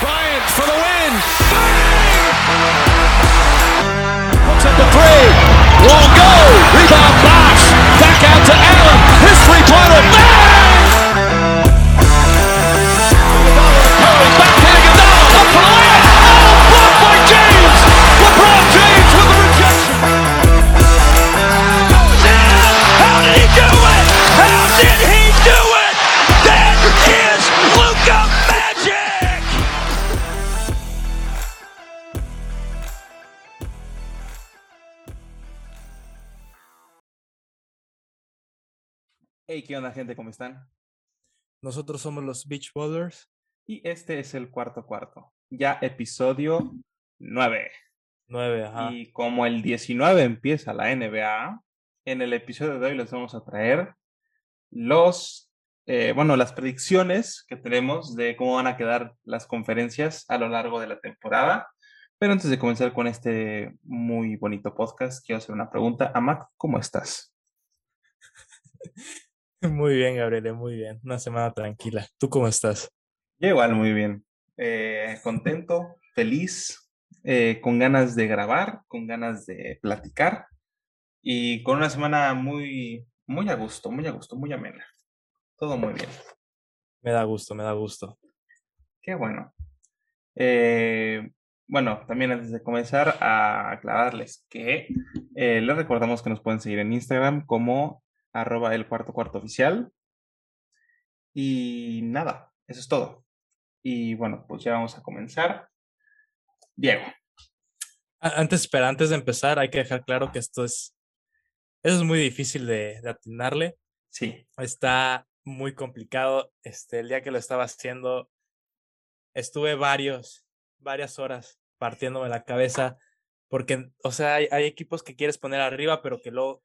Bryant for the win. The three. Won't go. Rebound ¿qué onda, gente? ¿Cómo están? Nosotros somos los Beach Ballers. Y este es el cuarto cuarto, ya episodio 9. 9, ajá. Y como el 19 empieza la NBA, en el episodio de hoy les vamos a traer los, eh, bueno, las predicciones que tenemos de cómo van a quedar las conferencias a lo largo de la temporada. Pero antes de comenzar con este muy bonito podcast, quiero hacer una pregunta. Amac, ¿cómo estás? Muy bien, Gabriel, muy bien. Una semana tranquila. ¿Tú cómo estás? Yo igual, muy bien. Eh, contento, feliz, eh, con ganas de grabar, con ganas de platicar y con una semana muy, muy a gusto, muy a gusto, muy amena. Todo muy bien. Me da gusto, me da gusto. Qué bueno. Eh, bueno, también antes de comenzar, a aclararles que eh, les recordamos que nos pueden seguir en Instagram como arroba el cuarto cuarto oficial. Y nada, eso es todo. Y bueno, pues ya vamos a comenzar. Diego. Antes, espera, antes de empezar, hay que dejar claro que esto es, eso es muy difícil de, de atinarle. Sí, Está muy complicado. Este, el día que lo estaba haciendo, estuve varios, varias horas partiéndome la cabeza, porque, o sea, hay, hay equipos que quieres poner arriba, pero que luego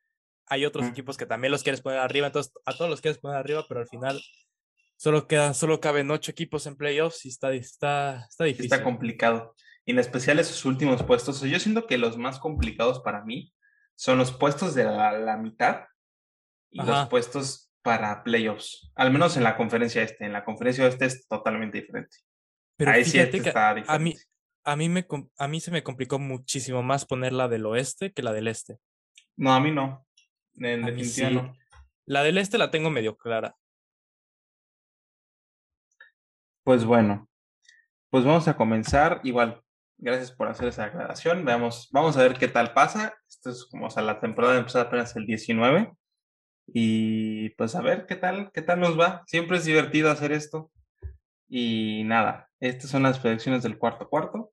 hay otros equipos que también los quieres poner arriba, entonces a todos los quieres poner arriba, pero al final solo quedan, solo caben ocho equipos en playoffs y está, está, está difícil. está complicado. Y en especial esos últimos puestos. Yo siento que los más complicados para mí son los puestos de la, la mitad y los puestos para playoffs. Al menos en la conferencia este. En la conferencia este es totalmente diferente. Pero Ahí sí este está a mí, diferente. a mí me, a mí se me complicó muchísimo más poner la del oeste que la del este. No, a mí no. En definitiva sí. no. La del este la tengo medio clara. Pues bueno, pues vamos a comenzar. Igual, gracias por hacer esa aclaración. Veamos, vamos a ver qué tal pasa. Esto es como, o sea, la temporada empezó apenas el 19. Y pues a ver qué tal, qué tal nos va. Siempre es divertido hacer esto. Y nada, estas son las predicciones del cuarto cuarto.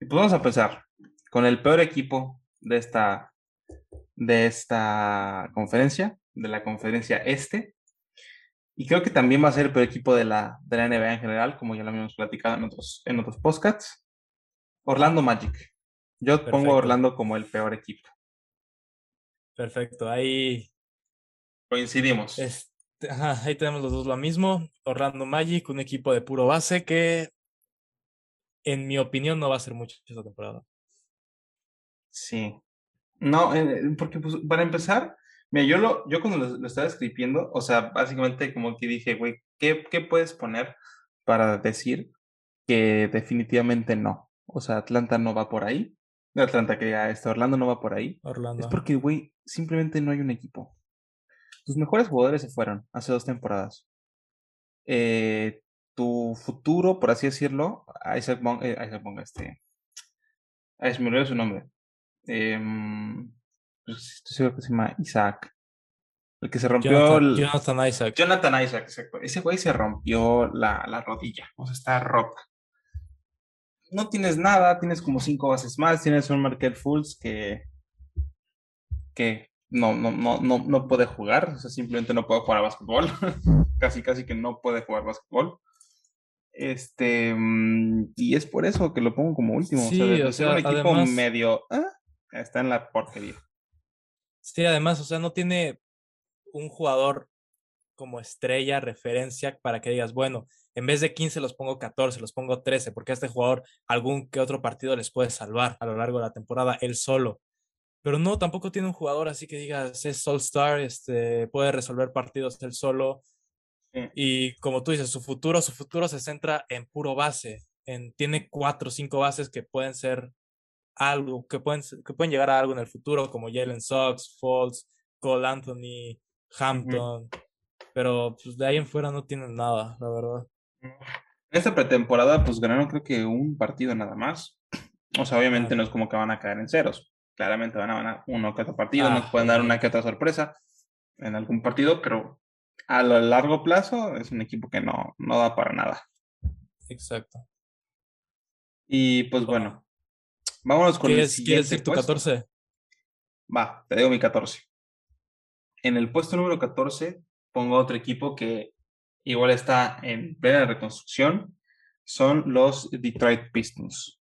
Y pues vamos a empezar con el peor equipo de esta, de esta conferencia, de la conferencia este. Y creo que también va a ser el peor equipo de la, de la NBA en general, como ya lo habíamos platicado en otros, en otros podcasts. Orlando Magic. Yo pongo a Orlando como el peor equipo. Perfecto. Ahí, Coincidimos. este, ajá, ahí tenemos los dos lo mismo. Orlando Magic, un equipo de puro base que, en mi opinión, no va a ser mucho esta temporada. Sí. No, eh, porque pues, para empezar, mira, yo, lo, yo cuando lo, lo estaba escribiendo, o sea, básicamente como que dije, güey, ¿qué, ¿qué puedes poner para decir que definitivamente no? O sea, Atlanta no va por ahí. Atlanta, que ya este Orlando no va por ahí. Orlando. Es porque, güey, simplemente no hay un equipo. Tus mejores jugadores se fueron hace dos temporadas. Eh, tu futuro, por así decirlo, Isaac Bong, eh, Isaac Bong, este. Ay, se me olvidó su nombre. Pues, estoy seguro que se llama Isaac. El que se rompió. Jonathan, el- Jonathan Isaac. Jonathan Isaac, exacto. Ese güey se rompió la, la rodilla, o sea, está rota. No tienes nada, tienes como cinco bases más, tienes un Markel Fultz que, que no, no, no, no, no puede jugar, o sea, simplemente no puede jugar a básquetbol. casi, casi que no puede jugar básquetbol. Este, mm, y es por eso que lo pongo como último. o sea, Sí, o ser un sea, equipo medio. ah, está en la porquería. Sí, además, o sea, no tiene un jugador como estrella, referencia, para que digas, bueno, en vez de 15 los pongo 14, los pongo 13, porque a este jugador algún que otro partido les puede salvar a lo largo de la temporada él solo. pero no, tampoco tiene un jugador así que digas, es All-Star, este, puede resolver partidos él solo. Y como tú dices, su futuro, su futuro se centra en puro base. En, tiene cuatro o cinco bases que pueden ser algo, que pueden, que pueden llegar a algo en el futuro, como Jalen Sox, Falls, Cole Anthony, Hampton. Pero pues, de ahí en fuera no tienen nada, la verdad. En esta pretemporada, pues ganaron creo que un partido nada más. O sea, obviamente no es como que van a caer en ceros. Claramente van a ganar uno que otro partido, nos pueden dar una que otra sorpresa en algún partido, pero a lo largo plazo es un equipo que no, no da para nada. Exacto. Y pues bueno, vámonos con el siguiente ¿Quieres decir tu 14? Va, te digo mi 14. En el puesto número 14 pongo otro equipo que igual está en plena reconstrucción, son los Detroit Pistons.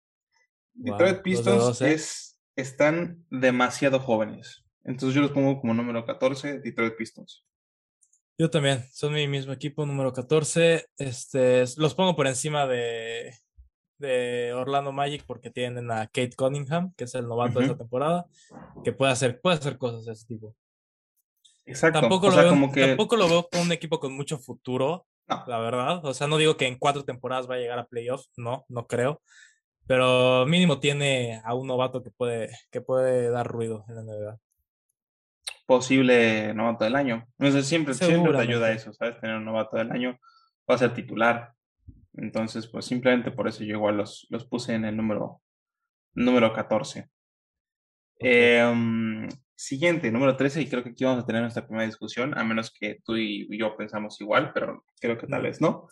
Detroit Pistons es, están demasiado jóvenes. Entonces yo los pongo como número 14, Detroit Pistons. Yo también, son mi mismo equipo, número 14. Este, los pongo por encima de, de Orlando Magic porque tienen a Kate Cunningham, que es el novato de esta temporada, que puede hacer, puede hacer cosas de ese tipo. Exacto. Tampoco, lo, veo, como que... tampoco lo veo con un equipo con mucho futuro, la verdad. O sea, no digo que en cuatro temporadas va a llegar a playoffs, no, no creo. Pero mínimo tiene a un novato que puede, que puede dar ruido en la NBA posible novato del año. No sé, siempre, siempre te ayuda eso, ¿sabes? Tener un novato del año, va a ser titular. Entonces, pues simplemente por eso yo igual los, los puse en el número, número 14. Em, siguiente, número 13, y creo que aquí vamos a tener nuestra primera discusión, a menos que tú y yo pensamos igual, pero creo que tal vez no.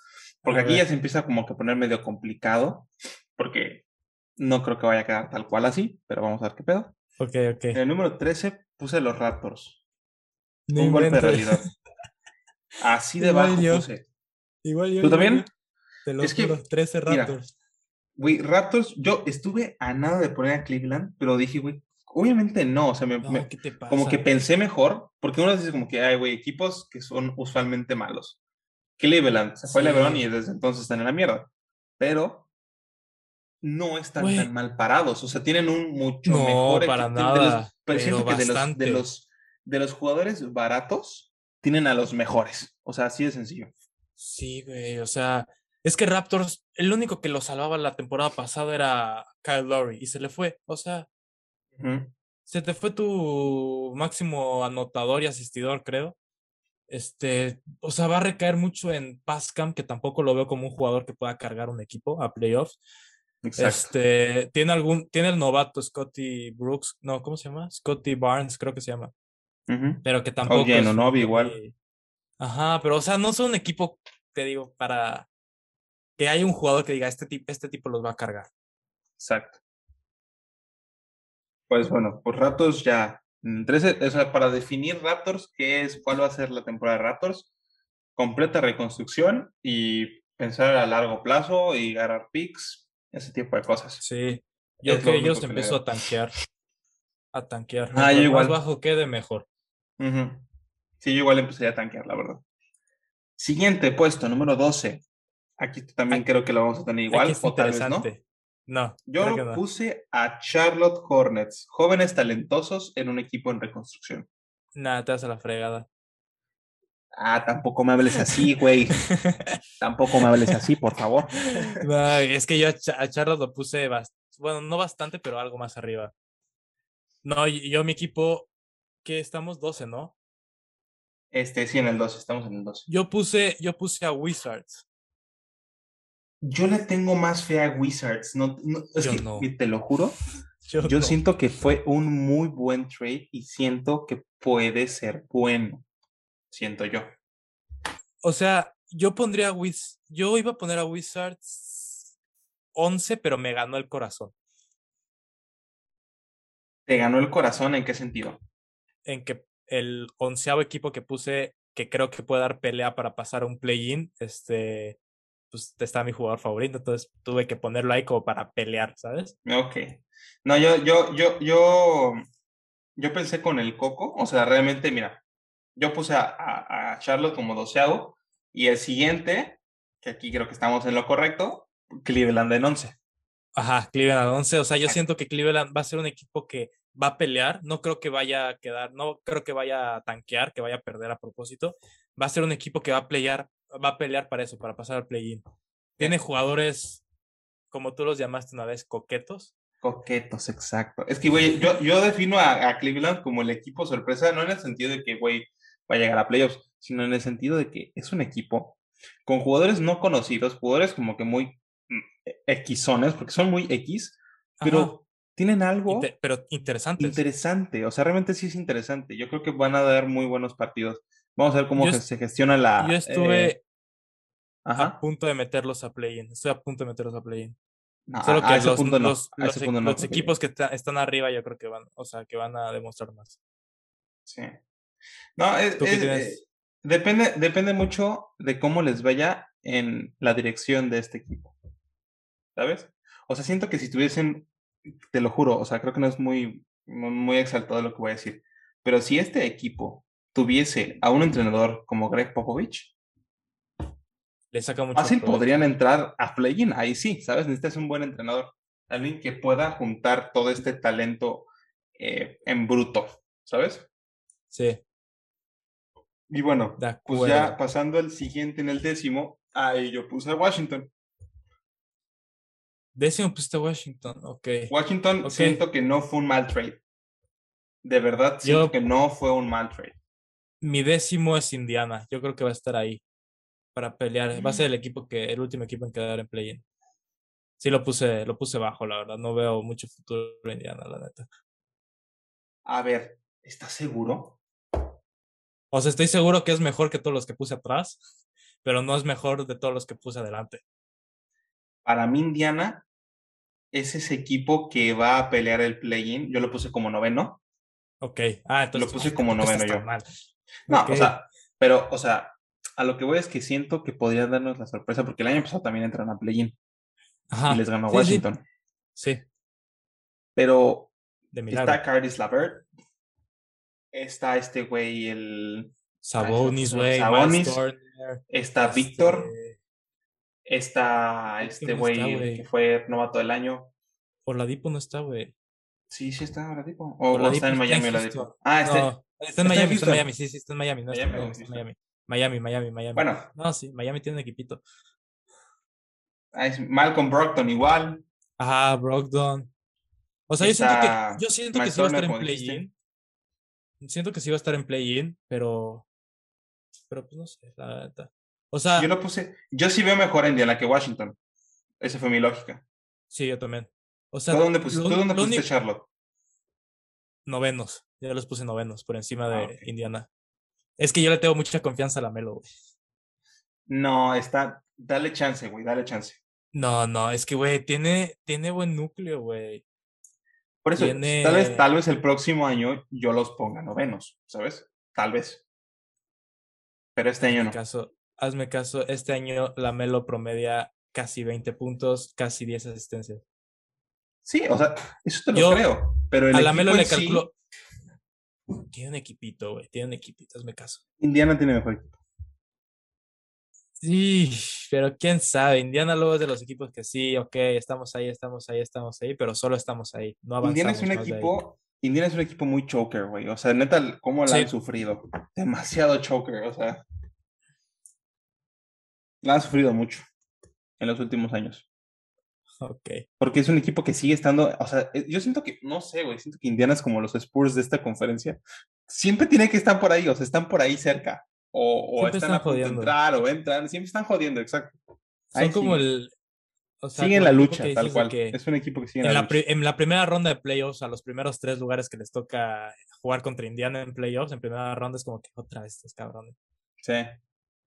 Porque aquí ya se empieza como que a poner medio complicado, porque no creo que vaya a quedar tal cual así, pero vamos a ver qué pedo. Ok, ok. En el número 13 puse los Raptors. un golpe de realidad. Así de bajo puse. Igual yo. ¿Tú también? De los, es que, 13 Raptors. Güey, Raptors, yo estuve a nada de poner a Cleveland, pero dije, güey, obviamente no. O sea, me, como que pensé mejor, porque uno dice como que hay, güey, equipos que son usualmente malos. Cleveland, se fue LeBron y desde entonces están en la mierda. Pero no están tan mal parados. O sea, tienen un mucho no, mejor para nada. pero siento que de los, de los, de, los, jugadores baratos tienen a los mejores. O sea, así de sencillo. Sí, güey. O sea, es que Raptors, el único que lo salvaba la temporada pasada era Kyle Lowry y se le fue. O sea, se te fue tu máximo anotador y asistidor, creo. Este, o sea, va a recaer mucho en Pascam, que tampoco lo veo como un jugador que pueda cargar un equipo a playoffs. Este, tiene algún, tiene el novato Scotty Brooks, no, ¿cómo se llama? Scotty Barnes, creo que se llama. Pero que tampoco. Oye, no, no, igual. Ajá, pero o sea, no son un equipo, te digo, para que haya un jugador que diga, este tipo, este tipo los va a cargar. Exacto. Pues bueno, por Raptors ya. 13, o sea, para definir Raptors, ¿qué es, cuál va a ser la temporada de Raptors? Completa reconstrucción y pensar a largo plazo y ganar picks ese tipo de cosas. Sí, yo creo que ellos empezó a tanquear. A tanquear. Ah, yo igual. Más bajo quede mejor. Sí, yo igual empezaría a tanquear, la verdad. Siguiente puesto, número 12. Aquí también creo que lo vamos a tener igual, o tal vez no. No. Yo lo puse a Charlotte Hornets, jóvenes talentosos en un equipo en reconstrucción. Nada, te das a la fregada. Ah, tampoco me hables así, güey. tampoco me hables así, por favor. es que yo a Charlotte lo puse, bueno, no bastante, pero algo más arriba. No, yo mi equipo, que estamos 12, ¿no? Este, sí, en el 12, estamos en el 12. Yo puse, yo puse a Wizards. Yo le tengo más fe a Wizards, no, no es que, te lo juro. Yo, siento que fue un muy buen trade y siento que puede ser bueno siento yo. O sea, yo pondría a Wiz, yo iba a poner a Wizards 11, pero me ganó el corazón. ¿Te ganó el corazón en qué sentido? En que el onceavo equipo que puse, que creo que puede dar pelea para pasar un play-in, este, pues está mi jugador favorito, entonces tuve que ponerlo ahí como para pelear, ¿sabes? Ok. No, yo, yo, yo, yo, yo pensé con el Coco, o sea, realmente, mira, yo puse a, a, Charlotte como doceavo y el siguiente, que aquí creo que estamos en lo correcto, Cleveland en once. Ajá, Cleveland en once. O sea, yo siento que Cleveland va a ser un equipo que va a pelear, no creo que vaya a quedar, no creo que vaya a tanquear, que vaya a perder a propósito. Va a ser un equipo que va a pelear, va a pelear para eso, para pasar al play-in. Tiene jugadores, como tú los llamaste una vez, coquetos. Coquetos, exacto. Es que, güey, yo, yo defino a, a, Cleveland como el equipo sorpresa, no en el sentido de que, güey, va a llegar a playoffs, sino en el sentido de que es un equipo con jugadores no conocidos, jugadores como que muy Xones, porque son muy X, pero Ajá. tienen algo. Inter pero interesante. Interesante, o sea, realmente sí es interesante. Yo creo que van a dar muy buenos partidos. Vamos a ver cómo se gestiona la. Yo estuve eh... a punto de meterlos a play-in. Estoy a punto de meterlos a play-in. No, Solo que a ese los, punto no, los, los, punto no los equipos que está- están arriba, yo creo que van, o sea, que van a demostrar más. Sí. No, es- eh, depende, depende mucho de cómo les vaya en la dirección de este equipo. ¿Sabes? O sea, siento que si tuviesen, te lo juro, o sea, creo que no es muy muy exaltado lo que voy a decir, pero si este equipo tuviese a un entrenador como Greg Popovich, Le saca mucho fácil provecho. podrían entrar a play-in, ahí sí, ¿sabes? Necesitas un buen entrenador, alguien que pueda juntar todo este talento eh, en bruto, ¿sabes? Sí, Y bueno, pues ya pasando al siguiente en el décimo, ahí yo puse a Washington. Décimo pusiste a Washington, ok. Washington siento que no fue un mal trade. De verdad, siento Yo- que no fue un mal trade. Mi décimo es Indiana. Yo creo que va a estar ahí para pelear. Va a ser el equipo que, el último equipo en quedar en play-in. Sí, lo puse, lo puse bajo, la verdad. No veo mucho futuro en Indiana, la neta. A ver, ¿estás seguro? O sea, estoy seguro que es mejor que todos los que puse atrás, pero no es mejor de todos los que puse adelante. Para mí, Indiana es ese equipo que va a pelear el play-in. Yo lo puse como noveno. Ok. Ah, entonces. Lo puse como noveno yo. mal. No, o sea, pero, o sea, a lo que voy es que siento que podría darnos la sorpresa, porque el año pasado también entran a play-in y les ganó Sí. Washington. Sí, Pero de está Curtis Lavert, está este güey, el. Sabonis, güey. Sabonis, Está este, Víctor, está este güey que fue novato del año. Oladipo no está, güey. Sí, sí está Oladipo. O, Oladipo está en Miami. Oladipo. Ah, este. No, está en está en Miami, está en. Miami, sí, sí, está en Miami, no está en está. Miami. Miami, Miami, Miami. Bueno, No, sí, Miami tiene un equipito. ah, es Malcolm Brockton igual. Ajá, Brogdon. O sea, yo siento que, yo siento que sí va a estar en play-in. Siento que sí va a estar en play-in, pero. Pero pues no sé, la neta. O sea, Yo lo puse. Yo sí veo mejor a Indiana que Washington. Esa fue mi lógica. sí, yo también. O sea, ¿Tú dónde pusiste, lo- ¿tú dónde pusiste Charlotte? Novenos. Ya los puse novenos por encima de Ah. Indiana. Es que yo le tengo mucha confianza a la Melo, güey. No, está. Dale chance, güey, dale chance. No, no, es que, güey, tiene, tiene buen núcleo, güey. Por eso, Tiene- tal vez, tal vez el próximo año yo los ponga novenos, ¿sabes? Tal vez. Pero este año Hazme no. caso, hazme caso, este año la Melo promedia casi 20 puntos, casi 10 asistencias. Sí, o sea, eso te lo Yo creo. Pero el a la Melo le sí, calculo. Tiene un equipito, güey, tiene un equipito, hazme caso. Indiana tiene mejor equipo. Sí, pero quién sabe, Indiana luego es de los equipos que sí, ok, estamos ahí, estamos ahí, estamos ahí, pero solo estamos ahí, no avanzamos Indiana es un equipo. Indiana es un equipo muy choker, güey. O sea, neta, ¿cómo la Sí. han sufrido? Demasiado choker, o sea. La han sufrido mucho en los últimos años. Ok, Porque es un equipo que sigue estando, o sea, eh, yo siento que, no sé, güey, siento que Indiana es como los Spurs de esta conferencia. Siempre tiene que estar por ahí, o sea, están por ahí cerca. O, o están, están a punto de jodiendo. entrar, o entran, siempre están jodiendo, exacto. son Ahí como el... O sea, Siguen la lucha, tal cual. Es un equipo que sigue en en, la lucha. en la primera ronda de playoffs, a los primeros tres lugares que les toca jugar contra Indiana en playoffs, en primera ronda es como que otra vez estos cabrones. Sí.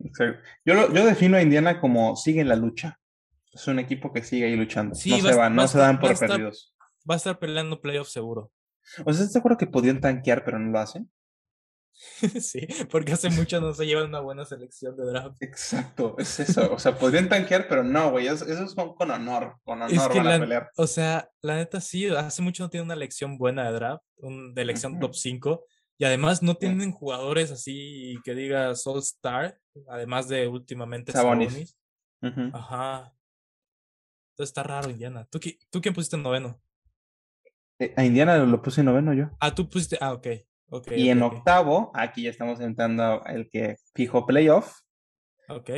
exacto. Yo, lo- yo defino a Indiana como sigue en la lucha. Es un equipo que sigue ahí luchando. Sí, no va se a- van, va no a se dan va a por estar- perdidos. Va a estar peleando playoffs seguro. O sea, ¿estás que podían tanquear, pero no lo hacen? sí, porque hace mucho no se llevan una buena selección de draft. Exacto, es eso. O sea, podrían tanquear, pero no, güey. Esos, esos son con honor. Con honor Es que van a la- pelear. O sea, la neta sí, hace mucho no tiene una elección buena de draft, un, de elección Ujú. top 5, y además no tienen jugadores así que digas All Star, además de últimamente Sabonis. Sabonis. Ujú. Ajá. Entonces está raro, Indiana. ¿Tú, qui- ¿Tú quién pusiste en noveno? Eh, a Indiana lo puse en noveno yo. Ah, tú pusiste. Ah, ok. okay y en octavo, aquí ya estamos entrando el que fijo playoff. Ok.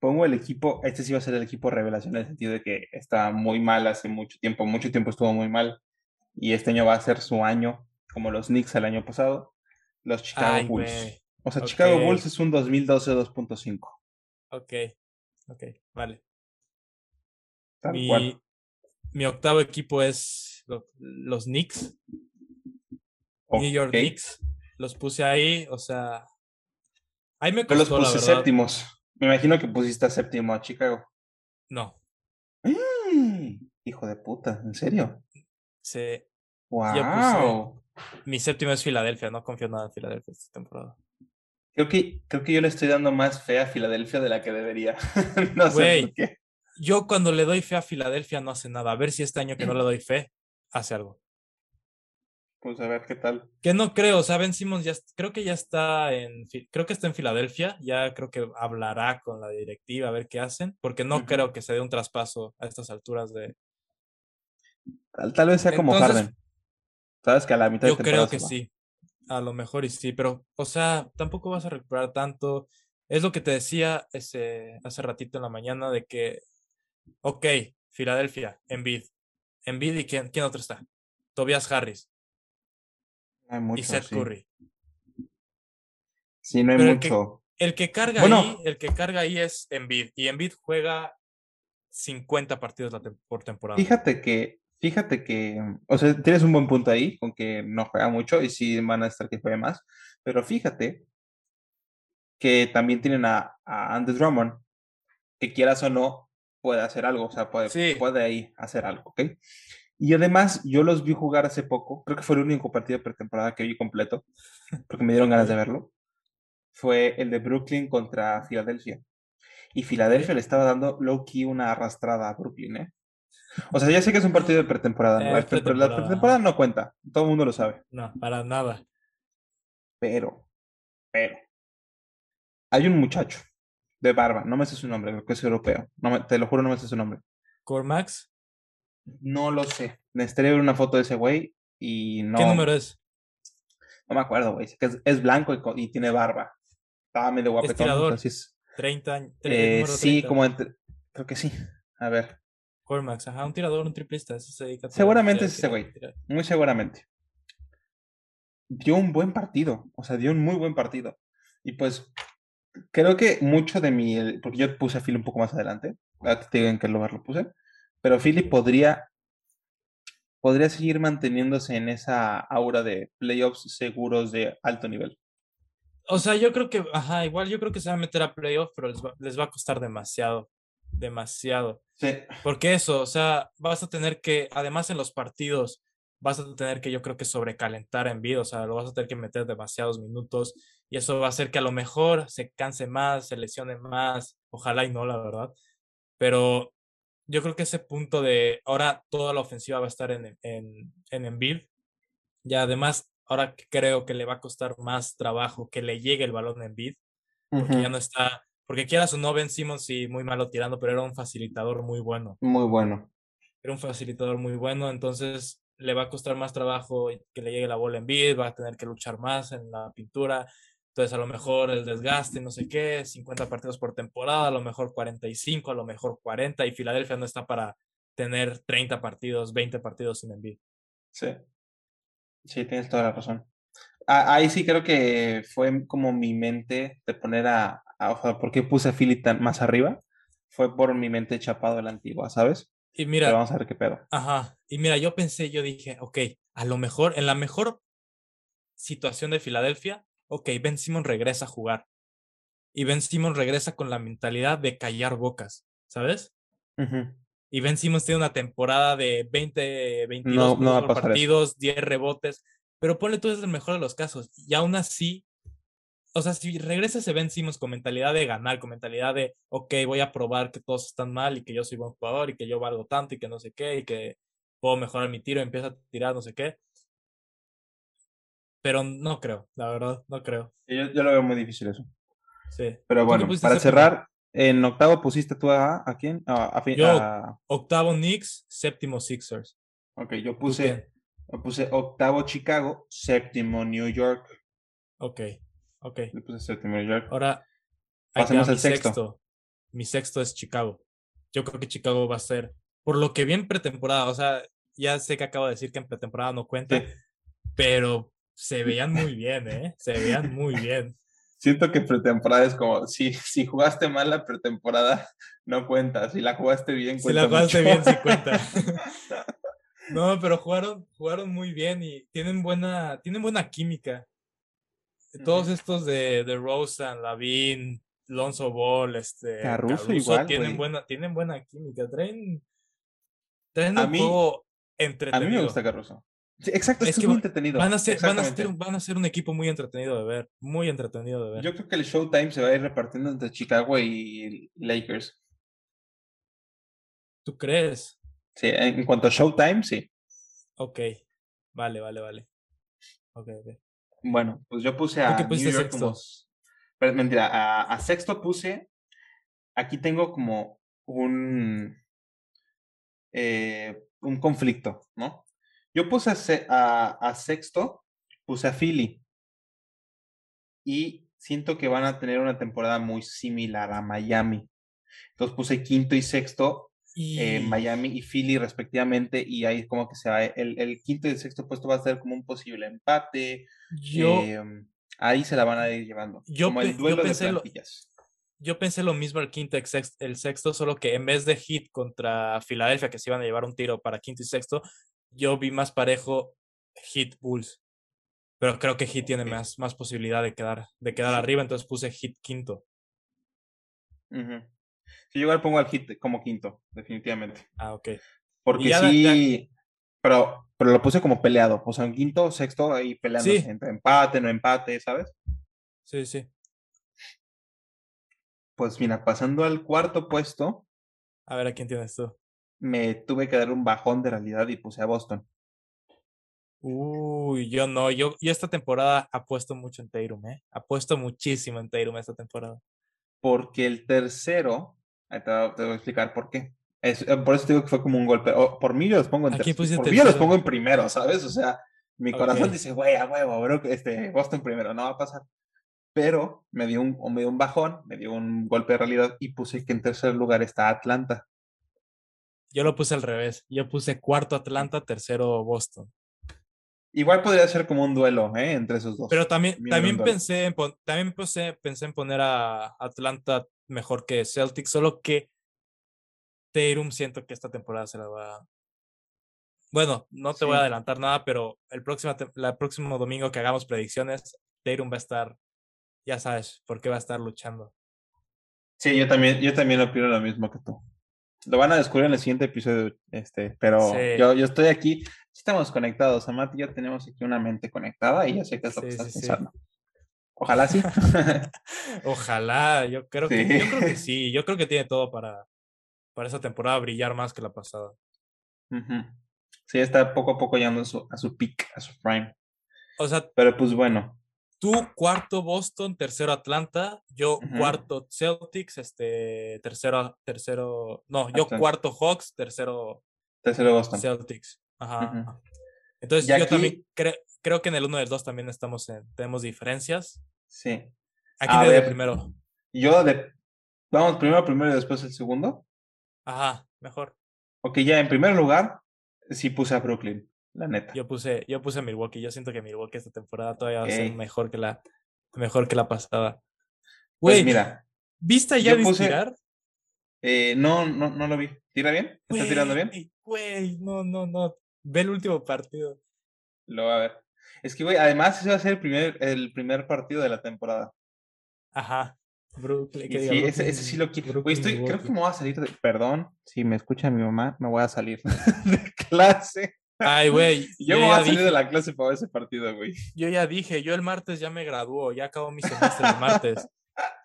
Pongo el equipo, este sí va a ser el equipo revelación en el sentido de que está muy mal hace mucho tiempo, mucho tiempo estuvo muy mal. Y este año va a ser su año, como los Knicks el año pasado, los Chicago Ay, Bulls. O sea, Chicago. Bulls es un 2012 2.5. Ok. Ok. Vale. Tal Mi, cual. mi octavo equipo es lo- los Knicks. New York. Knicks. Los puse ahí, o sea. Ahí me Yo los puse séptimos. Me imagino que pusiste a séptimo a Chicago. No. Mm, hijo de puta, ¿en serio? Sí. ¡Wow! Mi séptimo es Filadelfia. No confío nada en Filadelfia esta temporada. Creo que, creo que yo le estoy dando más fe a Filadelfia de la que debería. no sé por qué. Yo cuando le doy fe a Filadelfia no hace nada. A ver si este año que no le doy fe hace algo. Pues a ver qué tal. Que no creo, o sea, Ben Simmons ya creo que ya está en creo que está en Filadelfia, ya creo que hablará con la directiva a ver qué hacen, porque no creo que se dé un traspaso a estas alturas de Tal, tal vez sea como Entonces- Harden. Sabes que a la mitad Yo de creo que sí. A lo mejor y sí, pero o sea, tampoco vas a recuperar tanto. Es lo que te decía ese hace ratito en la mañana de que ok, Filadelfia, Embiid. Embiid y quién, quién otro está? Tobias Harris Hay y mucho, Seth sí. Curry. Sí, no hay Pero el que- mucho. El que carga Bueno. ahí, el que carga ahí es Embiid. Y Embiid juega 50 partidos la por temporada. Fíjate que, fíjate que, o sea, tienes un buen punto ahí, con que no juega mucho y sí van a estar que juegue más, pero fíjate que también tienen a, a Andy Drummond, que quieras o no, puede hacer algo, o sea, puede, Sí. puede ahí hacer algo, ¿ok? Y además, yo los vi jugar hace poco, creo que fue el único partido de pretemporada que vi completo, porque me dieron ganas de verlo, fue el de Brooklyn contra Filadelfia. Y Filadelfia le estaba dando low-key una arrastrada a Brooklyn, ¿eh? O sea, ya sé que es un partido de pretemporada, ¿no? Eh, prete- la pretemporada no cuenta, todo el mundo lo sabe, No, para nada. pero, pero, hay un muchacho de barba, no me sé su nombre, creo que es europeo, no me- te lo juro, no me sé su nombre. Cormax, No lo sé, necesitaría ver una foto de ese güey y no, ¿qué número es? no me acuerdo, güey, es, es blanco y, tiene barba. Estaba medio guapetón, entonces, 30 años. eh, sí, 30. como entre, creo que sí, a ver, Cormax, ajá, un tirador, un triplista. Eso se dedica a tirar, Seguramente tirar, es ese güey. muy seguramente. Dio un buen partido, o sea, dio un muy buen partido. Y pues, creo que mucho de mi, porque yo puse a Phil un poco más adelante, ahorita te digo en qué lugar lo puse, pero Philly podría, podría seguir manteniéndose en esa aura de playoffs seguros de alto nivel. O sea, yo creo que, ajá, igual yo creo que se va a meter a playoff, pero les va, les va a costar demasiado. Demasiado. Sí, Porque eso, o sea, vas a tener que, además en los partidos, vas a tener que yo creo que sobrecalentar en vida, o sea, lo vas a tener que meter demasiados minutos y eso va a hacer que a lo mejor se canse más, se lesione más, ojalá y no, la verdad. Pero yo creo que ese punto de ahora toda la ofensiva va a estar en, en, en Embiid y además ahora creo que le va a costar más trabajo que le llegue el balón a Embiid porque ya ujú, no está, porque quieras o no, Ben Simmons sí, muy malo tirando, pero era un facilitador muy bueno muy bueno. era un facilitador muy bueno, entonces le va a costar más trabajo que le llegue la bola en bid, va a tener que luchar más en la pintura, entonces a lo mejor el desgaste, no sé qué, 50 partidos por temporada, a lo mejor 45, a lo mejor 40, y Filadelfia no está para tener 30 partidos, 20 partidos sin Embiid. Sí. Sí, tienes toda la razón. Ah, ahí sí creo que fue como mi mente de poner a, a- o sea, ¿por qué puse a Philly tan más arriba? Fue por mi mente chapado de la antigua, ¿sabes? Y Pero mira, vamos a ver qué pedo. Ajá. Y mira, yo pensé, yo dije, ok, a lo mejor, en la mejor situación de Filadelfia, ok, Ben Simmons regresa a jugar. Y Ben Simmons regresa con la mentalidad de callar bocas, ¿sabes? Y Ben Simmons tiene una temporada de 20, 22 No- no puntos va a por pasar eso. partidos, 10 rebotes. Pero ponle tú es el mejor de los casos. Y aún así, o sea, si regresa ese Ben Simmons con mentalidad de ganar, con mentalidad de, ok, voy a probar que todos están mal y que yo soy buen jugador y que yo valgo tanto y que no sé qué y que puedo mejorar mi tiro, empieza a tirar no sé qué. Pero no creo, la verdad, no creo. Yo, yo lo veo muy difícil eso. Sí. Pero ¿Tú qué bueno, para cerrar, en octavo pusiste tú a, ¿a quién? A, a Yo. Octavo Knicks, séptimo Sixers. ok, yo ¿Tú puse? Le puse octavo Chicago, séptimo New York. Ok, ok. Le puse séptimo New York. Ahora, Pasemos al sexto. Mi sexto es Chicago. Yo creo que Chicago va a ser, por lo que vi en pretemporada, o sea, ya sé que acabo de decir que en pretemporada no cuenta, Sí. pero se veían muy bien, ¿eh? Se veían muy bien. Siento que pretemporada es como, si, si jugaste mal la pretemporada, no cuenta. Si la jugaste bien, Si cuenta la jugaste mucho. bien, sí cuenta. No, pero jugaron, jugaron muy bien y tienen buena, tienen buena química. Todos estos de, de Rosen, Lavin, Lonzo Ball, este, Caruso igual, tienen buena, tienen buena química. Traen, traen A un mí- juego A entretenido. mí me gusta Caruso. Sí, exacto, Es que muy entretenido. Van a, ser, van, a ser, van a ser un equipo muy entretenido de ver, muy entretenido de ver. Yo creo que el Showtime se va a ir repartiendo entre Chicago y Lakers. ¿Tú crees? Sí, en cuanto a Showtime, sí. Ok, vale, vale, vale. Ok, ok. Bueno, pues yo puse ¿Tú a New York sexto? como... Pero, mentira, a, a sexto puse... Aquí tengo como un... eh, un conflicto, ¿no? Yo puse a, se- a- a sexto, puse a Philly. Y siento que van a tener una temporada muy similar a Miami. Entonces puse quinto y sexto Y eh, Miami y Philly respectivamente, y ahí como que se va, el, el quinto y el sexto puesto va a ser como un posible empate, yo, eh, ahí se la van a ir llevando, yo como el yo duelo de pensé lo- plantillas. yo pensé lo mismo el quinto y el sexto, solo que en vez de hit contra Filadelfia, que se iban a llevar un tiro para quinto y sexto, yo vi más parejo hit Bulls. Pero creo que hit tiene más, más posibilidad de quedar, de quedar arriba, entonces puse hit quinto. Ujú. Sí, yo igual pongo al hit como quinto, definitivamente, Ah, ok. porque ya sí, pero, pero lo puse como peleado, o sea, en quinto, sexto, ahí peleándose Sí. entre empate, no empate, ¿sabes? Sí, sí. Pues mira, pasando al cuarto puesto, A ver, ¿a quién tienes tú? Me tuve que dar un bajón de realidad y puse a Boston. Uy, yo no, yo, yo esta temporada apuesto mucho en Tatum, ¿eh? Apuesto muchísimo en Tatum esta temporada. porque el tercero, ahí te, voy- te voy a explicar por qué. Es, eh, por eso te digo que fue como un golpe. o- por mí yo los pongo en ¿A quién tercero. Por mí yo los tercero? pongo en primero, ¿sabes? O sea, mi corazón dice, güey, a huevo, bro, este, Boston primero, no va a pasar. Pero me dio, un, me dio un bajón, me dio un golpe de realidad y puse que en tercer lugar está Atlanta. Yo lo puse al revés. Yo puse cuarto Atlanta, tercero Boston. Igual podría ser como un duelo, ¿eh? Entre esos dos. Pero también, también pensé en también pensé, pensé en poner a Atlanta mejor que Celtics, solo que Tatum siento que esta temporada se la va a- Bueno, no te voy a adelantar nada, pero el próximo, la próximo domingo que hagamos predicciones, Tatum va a estar, ya sabes, por qué va a estar luchando. Sí, yo también, yo también opino lo mismo que tú. Lo van a descubrir en el siguiente episodio, este, pero Sí. yo, yo estoy aquí, estamos conectados, Amat y yo tenemos aquí una mente conectada y ya sé qué es lo que estás pensando. Ojalá sí. Ojalá, yo creo que, Sí. yo creo que sí, yo creo que tiene todo para, para esa temporada brillar más que la pasada. Sí, está poco a poco llegando a su, a su peak, a su prime. O sea, Pero pues bueno, tú cuarto Boston, tercero Atlanta, yo cuarto Celtics, este tercero, tercero, no, yo Atlanta. cuarto Hawks, tercero tercero Boston. Celtics. Ajá. Entonces yo aquí- también cre- creo que en el 1 y el 2 también estamos en, tenemos diferencias. Sí. Aquí te ver. primero. Yo de... Vamos primero, primero y después el segundo. Ajá, mejor. Ok, ya en primer lugar, sí puse a Brooklyn, la neta. Yo puse, yo puse Milwaukee. Yo siento que Milwaukee esta temporada todavía va a ser mejor que la, mejor que la pasada. Pues Güey, mira, ¿viste ya puse- tirar? eh, no, no, no lo vi. ¿Tira bien? ¿Está tirando bien? Güey, no, no, no. Ve el último partido. Lo voy a ver. Es que, güey, además ese va a ser el primer, el primer partido de la temporada. Ajá. Brooklyn. Que sí, ese, ese sí lo quiero. Güey, estoy, creo que me voy a salir de. Perdón, si me escucha mi mamá, me voy a salir de clase. Ay, güey. Yo yo, voy a salir de la clase para ese partido, güey. yo ya dije, yo el martes ya me graduó, ya acabó mi semestre el martes.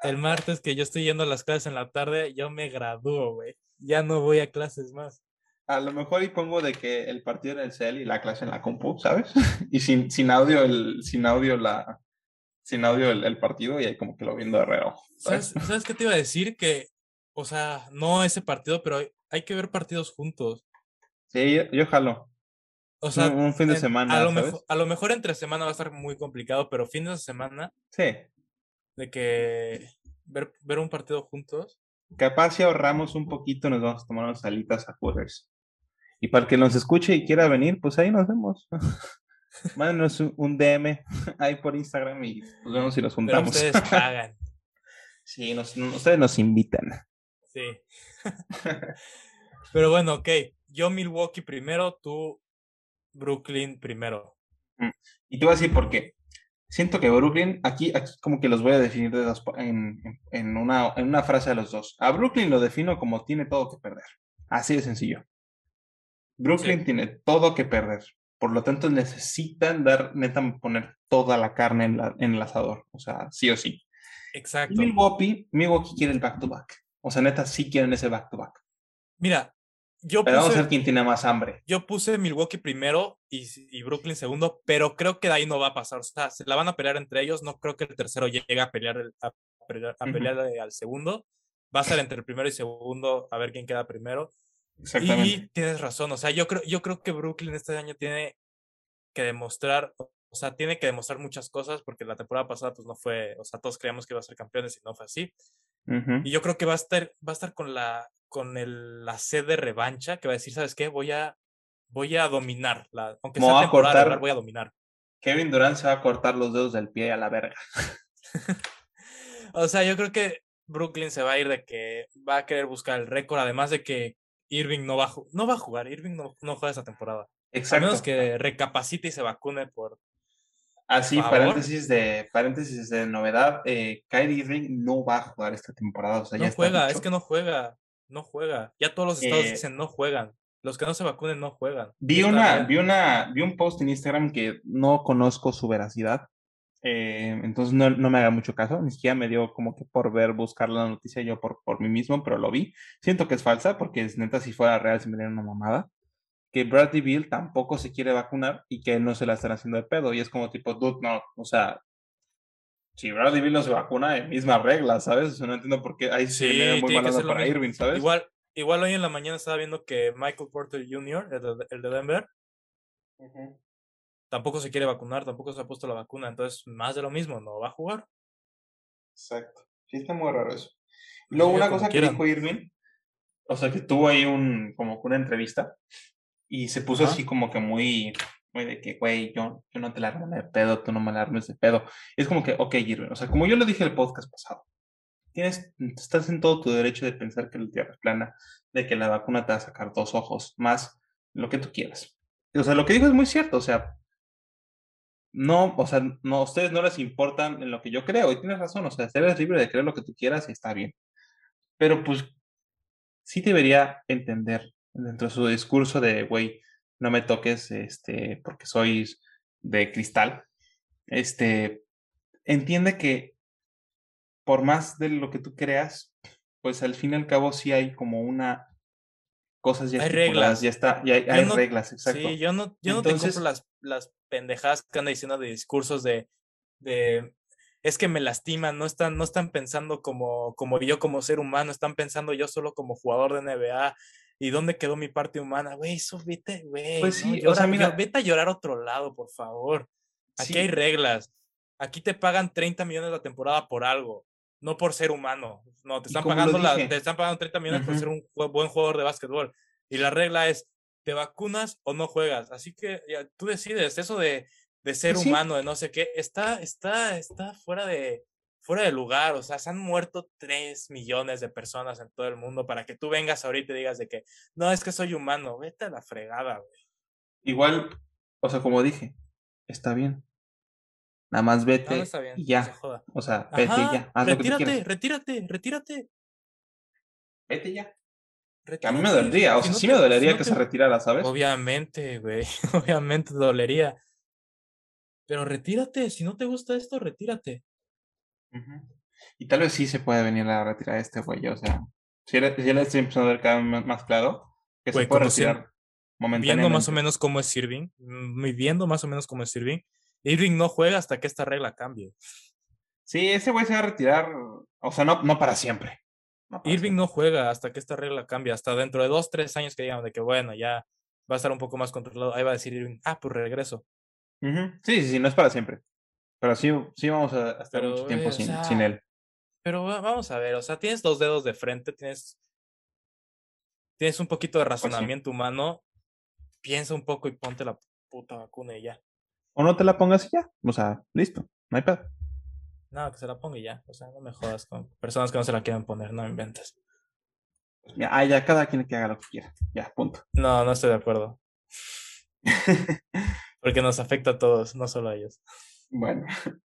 El martes que yo estoy yendo a las clases en la tarde, yo me gradúo, güey. Ya no voy a clases más. A lo mejor y pongo de que el partido en el cel y la clase en la compu, ¿sabes? Y sin, sin audio el, sin audio la, sin audio el, el partido y ahí como que lo viendo de reo. ¿Sabes, ¿sabes? ¿Sabes qué te iba a decir? Que, o sea, no ese partido, pero hay, hay que ver partidos juntos. Sí, yo, yo jalo. O sea, un, fin de en- semana, a, lo ¿sabes? mejor, a lo mejor entre semana va a estar muy complicado, pero fin de semana, Sí. de que ver, ver un partido juntos. Capaz si ahorramos un poquito, nos vamos a tomar unas salitas a Hooters. Y para el que nos escuche y quiera venir, pues ahí nos vemos. Mándenos un- DM ahí por Instagram y nos vemos y nos Pero juntamos. ustedes pagan. sí, nos- ustedes nos invitan. Sí. Pero bueno, ok. Yo Milwaukee primero, tú Brooklyn primero. Y te voy a decir por qué. Siento que Brooklyn, aquí, aquí como que los voy a definir de dos, en, una, en una frase a los dos. A Brooklyn lo defino como tiene todo que perder. Así de sencillo. Brooklyn Sí. tiene todo que perder. Por lo tanto, necesitan dar, neta, poner toda la carne en, la- en el asador. O sea, sí o sí. Y Exacto. Milwaukee, Milwaukee quiere el back-to-back. O sea, neta, sí quieren ese back-to-back. Mira, yo Pero vamos a puse, ver quién tiene más hambre. yo puse Milwaukee primero y, Brooklyn segundo, pero creo que de ahí no va a pasar. O sea, se la van a pelear entre ellos. No creo que el tercero llegue a pelear, el- a, pelear, a Ujú. pelearle al segundo. Va a ser entre el primero y segundo, a ver quién queda primero. Exactamente. Y tienes razón, o sea, yo creo, yo creo que Brooklyn este año tiene que demostrar, o sea, tiene que demostrar muchas cosas porque la temporada pasada pues no fue, o sea, todos creíamos que iba a ser campeones y no fue así. Y yo creo que va a estar, va a estar con la, con el, la sed de revancha que va a decir, ¿sabes qué? Voy a, voy a dominar, la, aunque Me sea a temporada cortar- regular, voy a dominar. Kevin Durant se va a cortar los dedos del pie a la verga. O sea, yo creo que Brooklyn se va a ir de que va a querer buscar el récord, además de que Irving no va a, no va a jugar, Irving no, no juega esta temporada. A Exacto. menos que recapacite y se vacune por, Así, favor. paréntesis de, paréntesis de novedad, eh, Kyrie Irving no va a jugar esta temporada, o sea, ya no juega, es que no juega, no juega. Ya todos los estados Eh, dicen no juegan. Los que no se vacunen no juegan. Vi una, bien. vi una, vi un post en Instagram que no conozco su veracidad, eh, entonces no, no me haga mucho caso, ni siquiera me dio como que por ver, buscar la noticia yo por, por mí mismo, pero lo vi. Siento que es falsa, porque es neta, si fuera real se me diera una mamada. Que Bradley Bill tampoco se quiere vacunar y que no se la están haciendo de pedo. Y es como tipo, dude, no, o sea, si Bradley Bill no se vacuna, en mismas reglas, ¿sabes? O sea, no entiendo por qué ahí sí, muy tiene mal que onda ser lo para. Irving, ¿sabes? Igual, igual hoy en la mañana estaba viendo que Michael Porter Jr., el de, el de Denver, tampoco se quiere vacunar, tampoco se ha puesto la vacuna. Entonces, más de lo mismo, no va a jugar. Exacto. Sí, está muy raro eso. Y luego una cosa que quieran. dijo Irving, o sea, que tuvo ahí un, como que una entrevista y se puso Ajá. así como que muy, muy de que, güey, yo, yo no te la armo de pedo, tú no me la armes de pedo. Y es como que, ok, Irving, o sea, como yo lo dije el podcast pasado, tienes, estás en todo tu derecho de pensar que la Tierra es plana, de que la vacuna te va a sacar dos ojos, más lo que tú quieras. O sea, lo que dijo es muy cierto, o sea, no, o sea, no, a ustedes no les importan en lo que yo creo, y tienes razón, o sea, eres libre de creer lo que tú quieras y está bien. Pero pues sí debería entender dentro de su discurso de, güey, no me toques, este, porque soy de cristal, este, entiende que por más de lo que tú creas, pues al fin y al cabo sí hay como una cosas ya Hay reglas. ya está, ya hay, no- reglas, exacto. Sí, yo no, yo no te compro las, las pendejadas que andan diciendo de discursos de, de es que me lastiman, no están, no están pensando como, como yo como ser humano, están pensando yo solo como jugador de NBA. ¿Y dónde quedó mi parte humana? Güey, eso vete, güey. Pues no, sí, o sea, mira- vete a llorar a otro lado, por favor. Aquí Sí. hay reglas. Aquí te pagan 30 millones la temporada por algo, no por ser humano. No, te están pagando la, te están pagando 30 millones por ser un buen jugador de básquetbol. Y la regla es, ¿te vacunas o no juegas? Así que ya, tú decides, eso de, de ser Pues sí. humano, de no sé qué, está, está, está fuera de, fuera de lugar. O sea, se han muerto 3 millones de personas en todo el mundo para que tú vengas ahorita y digas de que, no, es que soy humano. Vete a la fregada, güey. Igual, o sea, como dije, está bien. Nada más No, vete no está bien. y no ya. se joda. O sea, vete Ajá, y ya. Haz lo que tú retírate, retírate, retírate, Vete ya. A mí me dolería, o Si sea, no sí te- me dolería no que te- se retirara, ¿sabes? Obviamente, güey. Obviamente dolería. Pero retírate. Si no te gusta esto, retírate. Y tal vez sí se puede venir a retirar este güey, o sea, si le, si le estoy empezando a ver cada vez más, más claro que Güey, se puede retirar momentáneamente. Viendo más o menos cómo es Irving. mm, Viendo más o menos cómo es Irving. Irving no juega hasta que esta regla cambie. Sí, ese güey se va a retirar, o sea, no, no para siempre. No para Irving siempre. no juega hasta que esta regla cambie. Hasta dentro de dos, tres años que digan de que, bueno, ya va a estar un poco más controlado. Ahí va a decir Irving, ah, pues regreso. Ujú. Sí, sí, sí, no es para siempre. Pero sí, sí vamos a estar Pero, mucho tiempo güey, o sin, sea, sin él. Pero va- vamos a ver, o sea, tienes dos dedos de frente, tienes, tienes un poquito de Pues sí. razonamiento humano, piensa un poco y ponte la puta vacuna y ya. O no te la pongas y ya. O sea, listo. No hay pedo. No, que se la ponga y ya. O sea, no me jodas con personas que no se la quieren poner, no me inventes. Ya, ah, ya, cada quien que haga lo que quiera. Ya, punto. No, no estoy de acuerdo. Porque nos afecta a todos, no solo a ellos. Bueno.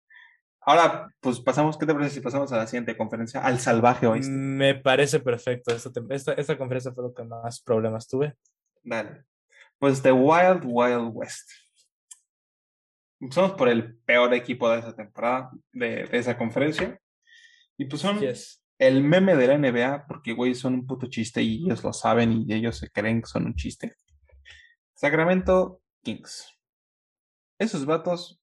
Ahora, pues pasamos, ¿qué te parece si pasamos a la siguiente conferencia? Al salvaje oeste. Me parece perfecto. Esta, esta, esta conferencia fue lo que más problemas tuve. Dale. Pues The Wild Wild West. Empezamos por el peor equipo de esa temporada, de, de esa conferencia. Y pues son Yes. el meme de la NBA, porque, güey, son un puto chiste y ellos lo saben y ellos se creen que son un chiste. Sacramento Kings. Esos vatos,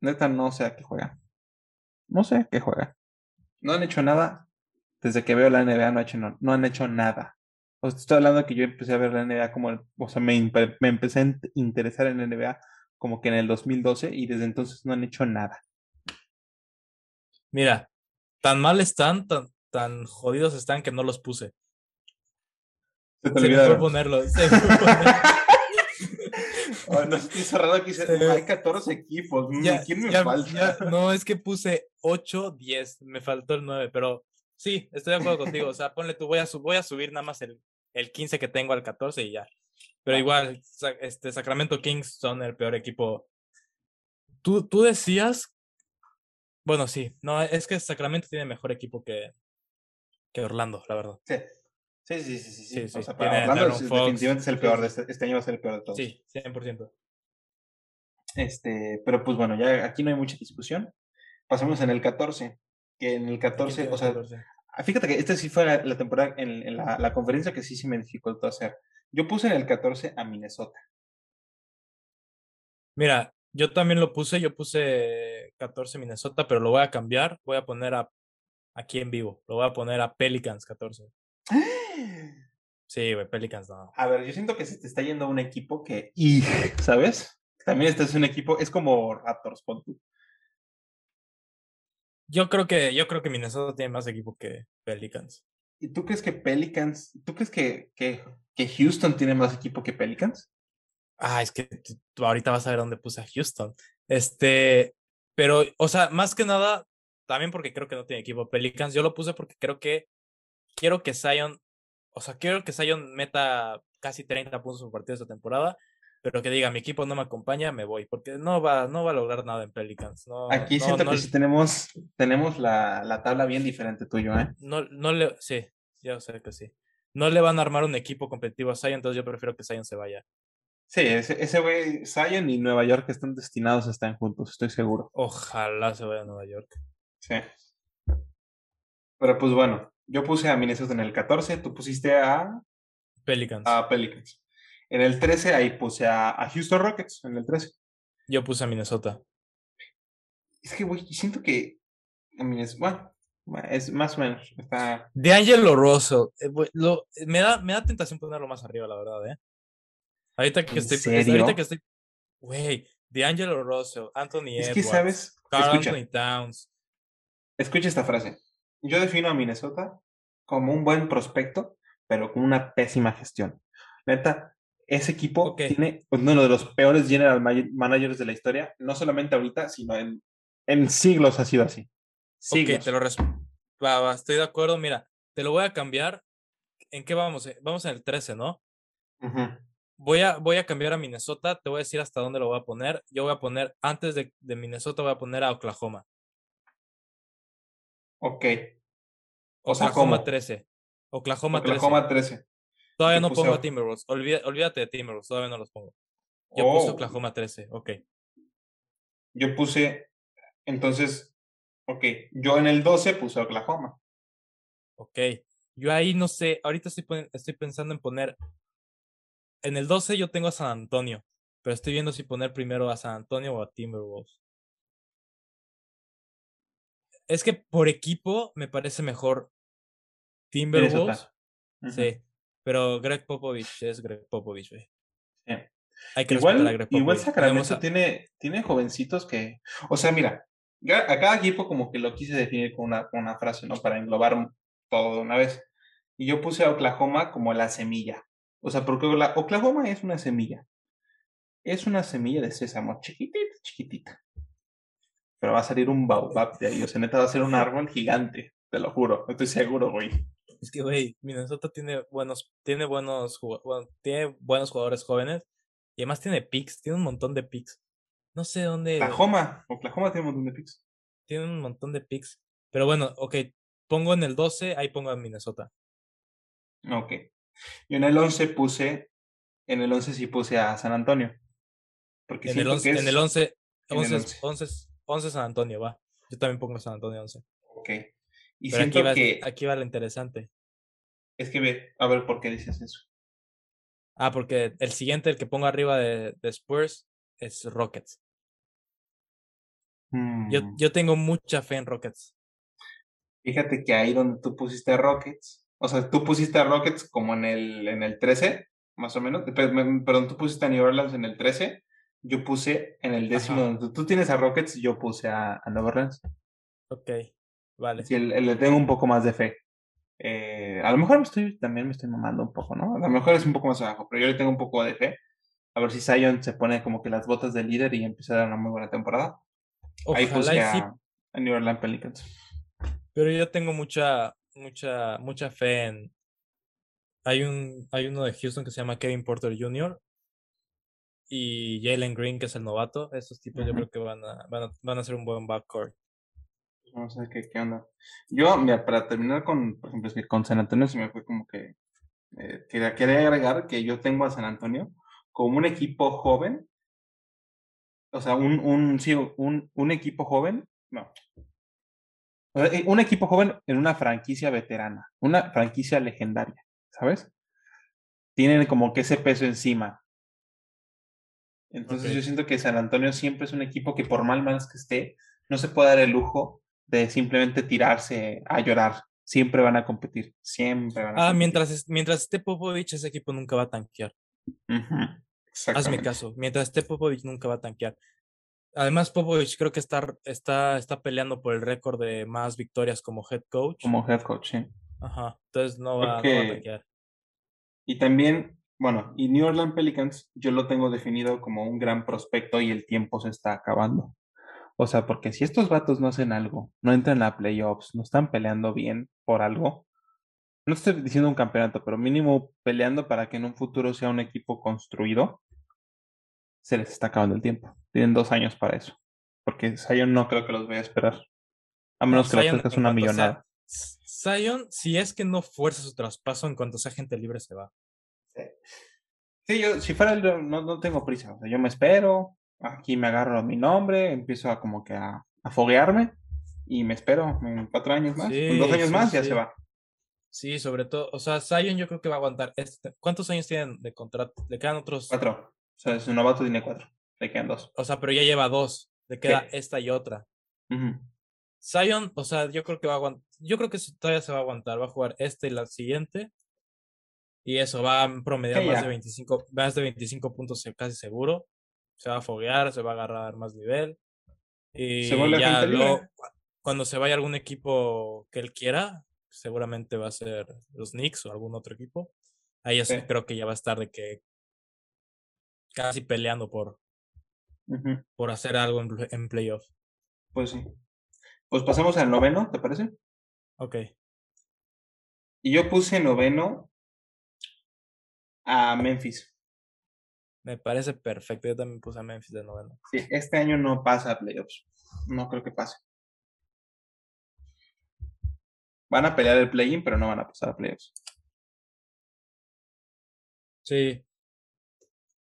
neta, no sé a qué juegan. No sé a qué juegan. No han hecho nada. Desde que veo la NBA no, hecho, no, no han hecho nada. O sea, estoy hablando de que yo empecé a ver la NBA como, el- o sea, me, me empecé a in- interesar en la NBA como que en el 2012 y desde entonces no han hecho nada. Mira, tan mal están, tan, tan jodidos están que no los puse. Se te Se me fue olvidaron. ponerlos. se me fue poner- No estoy cerrado Se- hay 14 equipos. Ya, ¿Quién me ya- falta? ya- no, es que puse 8, 10, me faltó el 9, pero sí, estoy de acuerdo contigo. O sea, ponle tú, voy a, voy a subir nada más el, el 15 que tengo al 14 y ya. Pero Va. igual, este, Sacramento Kings son el peor equipo. Tú, tú decías, bueno, sí, no, es que Sacramento tiene mejor equipo que, que Orlando, la verdad. Sí. Sí, sí, sí, sí, sí. Sí, O sea, para Orlando es- definitivamente es el peor de este, este año va a ser el peor de todos. Sí, 100%. Este, pero pues bueno, ya aquí no hay mucha discusión. Pasamos en el 14, que en el ¿Quién 14, tiene o sea, 14? ah, fíjate que esta sí fue la, la temporada, en, en la, la conferencia que sí se me dificultó hacer. Yo puse en el 14 a Minnesota. Mira, yo también lo puse, yo puse 14 Minnesota, pero lo voy a cambiar, voy a poner a aquí en vivo, lo voy a poner a Pelicans 14. Sí, güey, Pelicans no. A ver, yo siento que se te está yendo un equipo que, y, ¿sabes? También este es un equipo, es como Raptors, pon tú. Yo creo que yo creo que Minnesota tiene más equipo que Pelicans. ¿Y tú crees que Pelicans, tú crees que, que, que Houston tiene más equipo que Pelicans? Ah, es que tú, tú ahorita vas a ver dónde puse a Houston. Este, pero, o sea, más que nada, también porque creo que no tiene equipo Pelicans, yo lo puse porque creo que quiero que Zion, o sea, quiero que Zion meta casi 30 puntos por partido esta temporada, pero que diga, mi equipo no me acompaña, me voy, porque no va, no va a lograr nada en Pelicans. No, Aquí no, siento no, que sí tenemos, tenemos la, la tabla bien diferente tuyo, ¿eh? no, no le, sí, yo sé que sí. No le van a armar un equipo competitivo a Zion, entonces yo prefiero que Zion se vaya. Sí, ese ese güey, Zion y Nueva York están destinados a estar juntos, estoy seguro. Ojalá se vaya a Nueva York. Sí. Pero pues bueno, yo puse a Minnesota en el 14, tú pusiste a, Pelicans. a Pelicans. En el 13 ahí puse a, a Houston Rockets, en el 13. Yo puse a Minnesota. Es que, güey, siento que Minnesota, bueno, es más o menos, está... De Angelo Russell. eh, lo- me, da, me da tentación ponerlo más arriba, la verdad, ¿eh? Ahorita que ¿En estoy. serio? Ahorita que estoy. Güey, de Angelo Russell, Anthony Es Edwards, que, ¿sabes? Karl Escucha. Anthony Towns. Escucha esta frase. Yo defino a Minnesota como un buen prospecto, pero con una pésima gestión. Neta, ese equipo tiene uno de los peores general ma- managers de la historia, no solamente ahorita, sino en, en siglos ha sido así. Siglos. Ok, te lo va, va, estoy de acuerdo. Mira, te lo voy a cambiar. ¿En qué vamos? Eh, Vamos en el 13, ¿no? Voy a, voy a cambiar a Minnesota. Te voy a decir hasta dónde lo voy a poner. Yo voy a poner, antes de, de Minnesota, voy a poner a Oklahoma. Ok. O Oklahoma ¿cómo? 13. Oklahoma 13. Oklahoma 13. Todavía no puse pongo a- Timberwolves. Olvida- olvídate de Timberwolves. Todavía no los pongo. Yo puse Oh, Oklahoma 13. Ok. Yo puse, entonces, ok, yo en el 12 puse Oklahoma. Ok. Yo ahí no sé. Ahorita estoy, estoy pensando en poner. En el 12 yo tengo a San Antonio. Pero estoy viendo si poner primero a San Antonio o a Timberwolves. Es que por equipo me parece mejor Timberwolves. Sí. Pero Greg Popovich es Greg Popovich, güey. Sí. hay que respetar a Igual, Greg igual. Sacramento a- tiene, tiene jovencitos que, o sea, mira, a cada equipo como que lo quise definir con una, con una frase, ¿no? Para englobar todo de una vez. Y yo puse a Oklahoma como la semilla. O sea, porque Okla- Oklahoma es una semilla. Es una semilla de sésamo, chiquitita, chiquitita. Pero va a salir un baobab de ahí. O sea, neta va a ser un árbol gigante. Te lo juro. Estoy seguro, güey. Es que, güey, Minnesota tiene buenos, tiene buenos, bueno, tiene buenos jugadores jóvenes y además tiene picks, tiene un montón de picks. No sé dónde Oklahoma. Oklahoma tiene un montón de picks. tiene un montón de picks. Pero bueno, ok, pongo en el 12, ahí pongo a Minnesota. Ok. Yo en el 11 puse, en el 11 sí puse a San Antonio. Porque En el siento 11, que en es- el 11, en el 11, 11. 11, 11 San Antonio, va. Yo también pongo San Antonio 11. Ok. Y Pero aquí siento va, que, aquí va lo interesante. es que ve, a ver por qué dices eso. Ah, porque el siguiente, el que pongo arriba de, de Spurs, es Rockets. Yo, Mm, yo tengo mucha fe en Rockets. Fíjate que ahí donde tú pusiste a Rockets, o sea, tú pusiste a Rockets como en el, en el 13, más o menos, pe- me- perdón, tú pusiste a New Orleans en el 13, yo puse en el décimo, Ajá. donde tú- tienes a Rockets, yo puse a, a Nueva Orleans. Ok, vale. Sí, el- el- le tengo un poco más de fe. Eh, a lo mejor me estoy, también me estoy mamando un poco, ¿no? A lo mejor es un poco más abajo, pero yo le tengo un poco de fe. A ver si Zion se pone como que las botas de líder y empieza a dar una muy buena temporada. Ahí puse a, sí, a New Orleans Pelicans. pero yo tengo mucha, mucha, mucha fe en. Hay un, hay uno de Houston que se llama Kevin Porter Jr. y Jalen Green, que es el novato. Esos tipos yo creo que van a, van a, van a ser un buen backcourt. Vamos a ver qué, qué onda. Yo, mira, para terminar con, por ejemplo, es que con San Antonio se me fue como que eh, quería, quería agregar que yo tengo a San Antonio como un equipo joven, o sea, un, un, sí, un, un equipo joven, no. O sea, un equipo joven en una franquicia veterana, una franquicia legendaria, ¿sabes? Tienen como que ese peso encima. Entonces yo siento que San Antonio siempre es un equipo que por mal malas que esté, no se puede dar el lujo de simplemente tirarse a llorar. Siempre van a competir, siempre van a Ah, competir. mientras, mientras esté Popovich, ese equipo nunca va a tanquear. Ujú, Hazme Exactamente. caso. Mientras esté Popovich, nunca va a tanquear. Además, Popovich creo que está, está, está peleando por el récord de más victorias como head coach. Como head coach, sí. Ajá. Entonces no va, no va a tanquear. Y también, bueno, y New Orleans Pelicans yo lo tengo definido como un gran prospecto y el tiempo se está acabando. O sea, porque si estos vatos no hacen algo, no entran a playoffs, no están peleando bien por algo, no estoy diciendo un campeonato, pero mínimo peleando para que en un futuro sea un equipo construido, se les está acabando el tiempo. Tienen dos años para eso. Porque Zion no creo que los vaya a esperar. A No, menos que le Zion, ofrezcas en una sea- millonada. Zion, si es que no fuerza su traspaso, en cuanto sea gente libre, se va. Sí, yo, si fuera el, no, no tengo prisa. O sea, yo me espero, aquí me agarro mi nombre, empiezo a como que a, a foguearme y me espero en cuatro años más. en dos años sí, más ya se va. Sí, sobre todo. O sea, Zion yo creo que va a aguantar. Este, ¿Cuántos años tienen de contrato? Le quedan otros. Cuatro. O sea, su novato tiene cuatro. Le quedan dos. O sea, pero ya lleva dos. Le queda esta y otra. Ujú. Zion, o sea, yo creo que va a aguantar. Yo creo que todavía se va a aguantar. Va a jugar esta y la siguiente. Y eso va a promediar más de 25, más de 25 puntos casi seguro. Se va a foguear, se va a agarrar más nivel. Y Se ya luego, cu- cuando se vaya algún equipo que él quiera, seguramente va a ser los Knicks o algún otro equipo. Ahí Sí. creo que ya va a estar de que casi peleando por, por hacer algo en, en playoff. Pues sí. Pues pasamos al noveno, ¿te parece? Ok. Y yo puse noveno a Memphis. Me parece perfecto. Yo también puse a Memphis de noveno. Sí, este año no pasa a playoffs. No creo que pase. Van a pelear el play-in, pero no van a pasar a playoffs. Sí.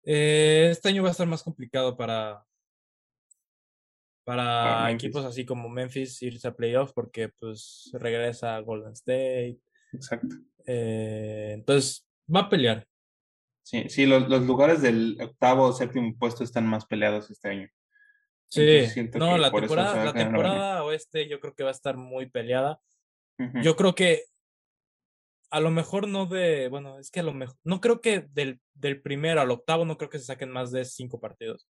Eh, este año va a estar más complicado para, Para equipos así como Memphis irse a playoff porque pues regresa a Golden State. Exacto. eh, entonces va a pelear. Sí, sí, los, los lugares del octavo o séptimo puesto están más peleados este año. Sí, no, la temporada, la temporada oeste yo creo que va a estar muy peleada. Yo creo que a lo mejor no de, bueno, es que a lo mejor, no creo que del, del primero al octavo no creo que se saquen más de cinco partidos.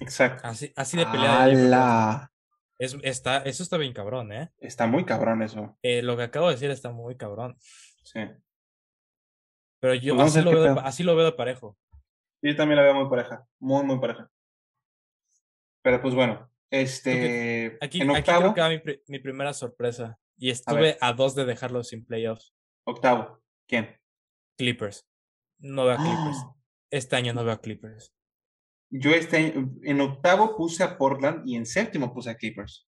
Exacto. Así, así de peleada. Es, está, eso está bien cabrón, ¿eh? Está muy cabrón eso. Eh, Lo que acabo de decir está muy cabrón. Sí. Pero yo Pues así lo, veo, pedo. así lo veo de parejo. Yo también la veo muy pareja. Muy, muy pareja. Pero pues bueno. Este. Aquí, en aquí octavo. creo que va mi, pri- mi primera sorpresa. Y estuve a, dos de dejarlo sin playoffs. Octavo. ¿Quién? Clippers. No veo a Clippers. ¡Ah! Este año no veo a Clippers. Yo este, en octavo puse a Portland y en séptimo puse a Clippers.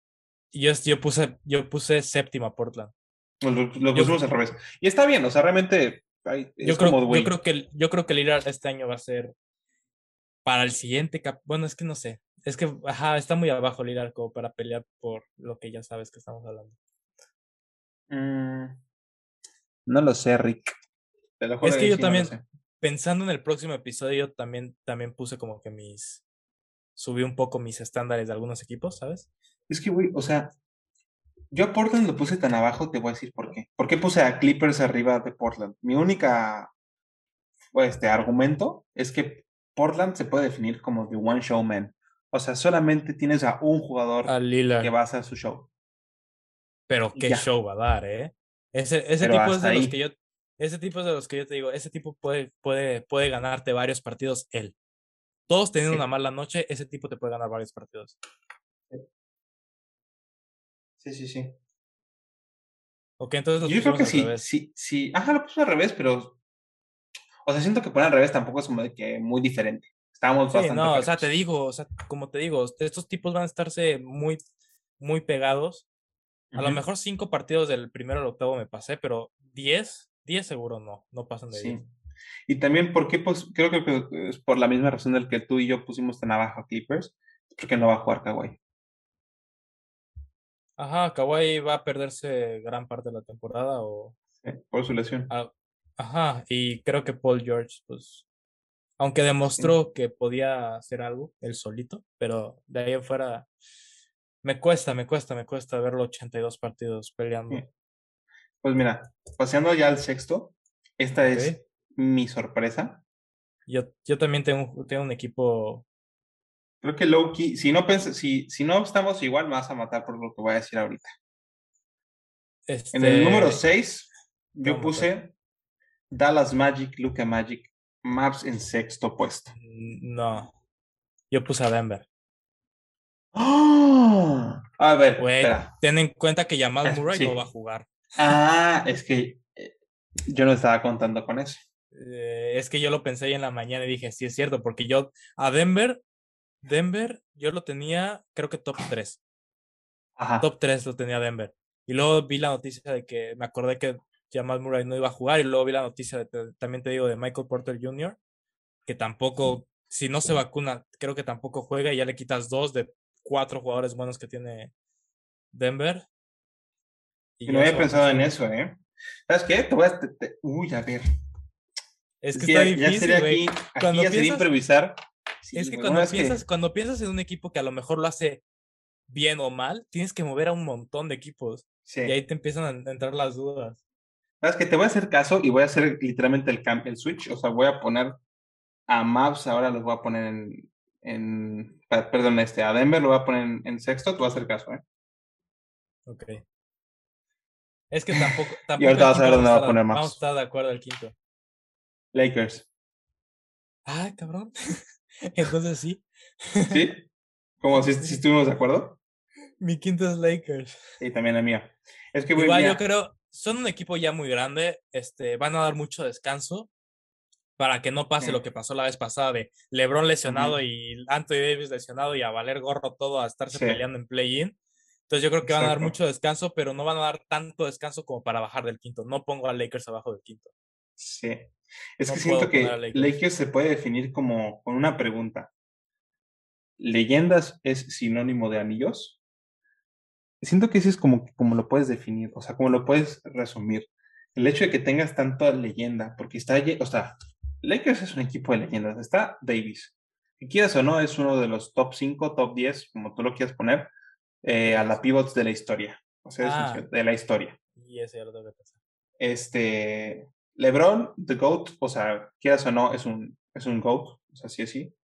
Yo, yo, puse, yo puse séptima a Portland. Lo, lo Yo- pusimos al revés. Y está bien, o sea, realmente. Yo creo, yo creo que yo creo que Lillard este año va a ser para el siguiente cap. Bueno, es que no sé. Es que ajá, está muy abajo Lillard como para pelear por lo que ya sabes que estamos hablando. mm, no lo sé, Rick. Te lo juro Es que yo no también-. Pensando en el próximo episodio, yo también, también puse como que mis. Subí un poco mis estándares de algunos equipos, ¿sabes? Es que, güey, o sea, yo a Portland lo puse tan abajo, te voy a decir por qué. ¿Por qué puse a Clippers arriba de Portland? Mi única pues, este, argumento es que Portland se puede definir como the one show man. O sea, solamente tienes a un jugador A que va a hacer su show. Pero qué ya. show va a dar, ¿eh? Ese, tipo es de los que yo. Ese tipo es de los que yo te digo, ese tipo puede, puede, puede ganarte varios partidos él. Todos teniendo Sí. una mala noche, ese tipo te puede ganar varios partidos. Sí, sí, sí. Ok, entonces los Yo creo que sí, sí, sí. Ajá, lo puse al revés, pero. O sea, siento que poner al revés tampoco es como de que muy diferente. Estábamos Sí, bastante. no, o sea, te digo, o sea, como te digo, estos tipos van a estarse muy, muy pegados. A lo mejor cinco partidos del primero al octavo me pasé, pero diez, diez seguro no, no pasan de Sí. diez. Y también, ¿por qué? Pues, creo que es por la misma razón del que tú y yo pusimos tan abajo a Clippers. Porque no va a jugar Kawhi. Ajá, Kawhi va a perderse gran parte de la temporada o... Sí, por su lesión. Ajá, y creo que Paul George, pues, aunque demostró que podía hacer algo, él solito, pero de ahí en fuera, me cuesta, me cuesta, me cuesta verlo 82 partidos peleando. Sí. Pues mira, paseando ya al sexto, esta es mi sorpresa. Yo, yo también tengo, tengo un equipo Creo que Loki, si no si, si no estamos igual, me vas a matar por lo que voy a decir ahorita. En el número este, 6, yo vamos a puse Dallas Magic, Luca Magic, Maps en sexto puesto. No. Yo puse a Denver. ¡Ah! A ver, espera. ten en cuenta que Jamal Es- Murray sí. no va a jugar. Ah, es que eh, yo no estaba contando con eso. Eh, es que yo lo pensé ahí en la mañana y dije, sí es cierto, porque yo a Denver, Denver, yo lo tenía, creo que top 3. Ajá. Top 3 lo tenía Denver. Y luego vi la noticia de que me acordé que Jamal Murray no iba a jugar y luego vi la noticia, de, también te digo, de Michael Porter Jr., que tampoco, si no se vacuna, creo que tampoco juega y ya le quitas dos de cuatro jugadores buenos que tiene Denver. Y no había pensado en eso, ¿eh? ¿Sabes qué? Te voy a... te- te- Uy, a ver. Es que está ya- ya difícil, sería aquí, ya sería piensas- improvisar. Sí, Es que cuando piensas, cuando piensas en un equipo que a lo mejor lo hace bien o mal, tienes que mover a un montón de equipos. Sí. Y ahí te empiezan a entrar las dudas. ¿Sabes qué? Te voy a hacer caso y voy a hacer literalmente el, cam- el switch. O sea, voy a poner a Maps, ahora los voy a poner en... perdón, este, a Denver lo voy a poner en, en sexto. Te voy a hacer caso, ¿eh? Ok. Es que tampoco. tampoco Y ahorita vas a ver dónde va a poner Vamos a Maps. estar de acuerdo el quinto. Lakers. Ah, cabrón. Entonces sí. ¿Sí? Como si, si estuvimos de acuerdo. Mi quinto es Lakers. Y también la mía. Es que, güey, Igual yo creo, son un equipo ya muy grande, este, van a dar mucho descanso para que no pase Sí. lo que pasó la vez pasada de LeBron lesionado y Anthony Davis lesionado y a valer gorro todo a estarse Sí. peleando en play-in. Entonces yo creo que van a dar mucho descanso, pero no van a dar tanto descanso como para bajar del quinto. No pongo a Lakers abajo del quinto. Sí. Es No que siento que Lakers. Lakers se puede definir como con una pregunta. ¿Leyendas es sinónimo de anillos? Siento que ese es como, como lo puedes definir, o sea, como lo puedes resumir. El hecho de que tengas tanta leyenda, porque está, o sea, Lakers es un equipo de leyendas. Está Davis, que quieras o no, es uno de los top 5, top 10, como tú lo quieras poner, eh, a la pivots de la historia. O sea, es Ah. de la historia. Y ese ya lo tengo que pensar. Este, LeBron, the GOAT, o sea, quieras o no, es un, es un GOAT, o sea, sí, sí.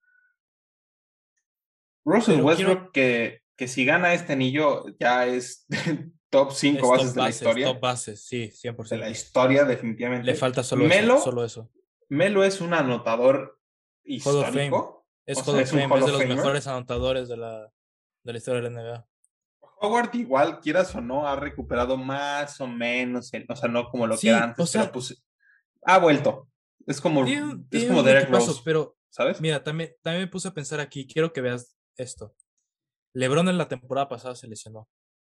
Russell Westbrook, que, que si gana este anillo, ya es top 5 bases de la historia. Top bases, sí, 100%. De la historia, definitivamente. Le falta solo, Melo, eso, solo eso. Melo es un anotador histórico. Es, o es, de los mejores anotadores de la, de la historia de la NBA. Howard igual, quieras o no, ha recuperado más o menos, o sea, no como lo que era antes, o sea, pues, ha vuelto. Es como, es como Derek Rose, pero, ¿sabes? Mira, también, también me puse a pensar aquí, quiero que veas esto. LeBron en la temporada pasada se lesionó.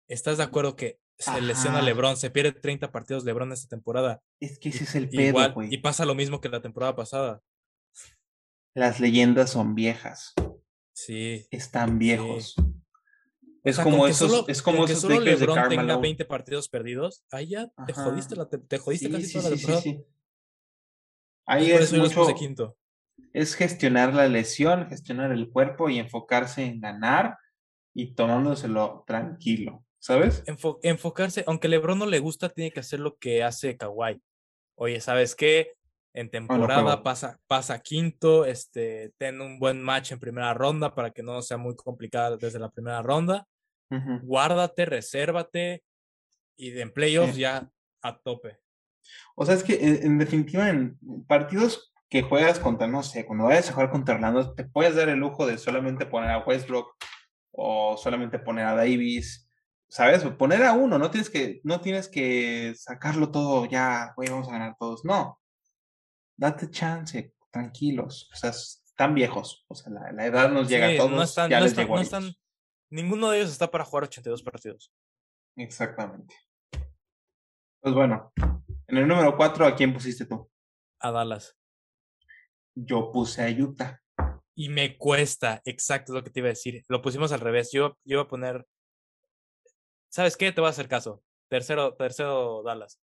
¿Estás de acuerdo que se lesiona LeBron, se pierde 30 partidos LeBron esta temporada? Es que ese es el pedo, güey. Y pasa lo mismo que la temporada pasada. Las leyendas son viejas. Sí. Están viejos. Es, como esos, es como esos solo LeBron tenga 20 partidos perdidos, ahí ya te jodiste, la, te jodiste casi toda la temporada. Ahí es mucho, quinto. es gestionar la lesión, gestionar el cuerpo y enfocarse en ganar y tomándoselo tranquilo, ¿sabes? enfocarse, aunque LeBron no le gusta, tiene que hacer lo que hace Kawhi. Oye, ¿sabes qué? En temporada pasa, pasa quinto, este, ten un buen match en primera ronda para que no sea muy complicada desde la primera ronda guárdate, resérvate y de playoffs ya a tope. O sea, es que en, definitiva, en partidos que juegas contra, no sé, cuando vayas a jugar contra Orlando, te puedes dar el lujo de solamente poner a Westbrook o solamente poner a Davis, ¿sabes? O poner a uno, no tienes que, no tienes que sacarlo todo ya, güey, vamos a ganar todos. No, date chance, tranquilos, o sea, están viejos, o sea, la, edad nos llega a todos, no están, ya les no están, Ninguno de ellos está para jugar 82 partidos. Exactamente. Pues bueno, en el número 4, ¿a quién pusiste tú? A Dallas. Yo puse a Utah. Y me cuesta, exacto lo que te iba a decir. Lo pusimos al revés. Yo, yo iba a poner. ¿Sabes qué? Te voy a hacer caso. Tercero, tercero Dallas.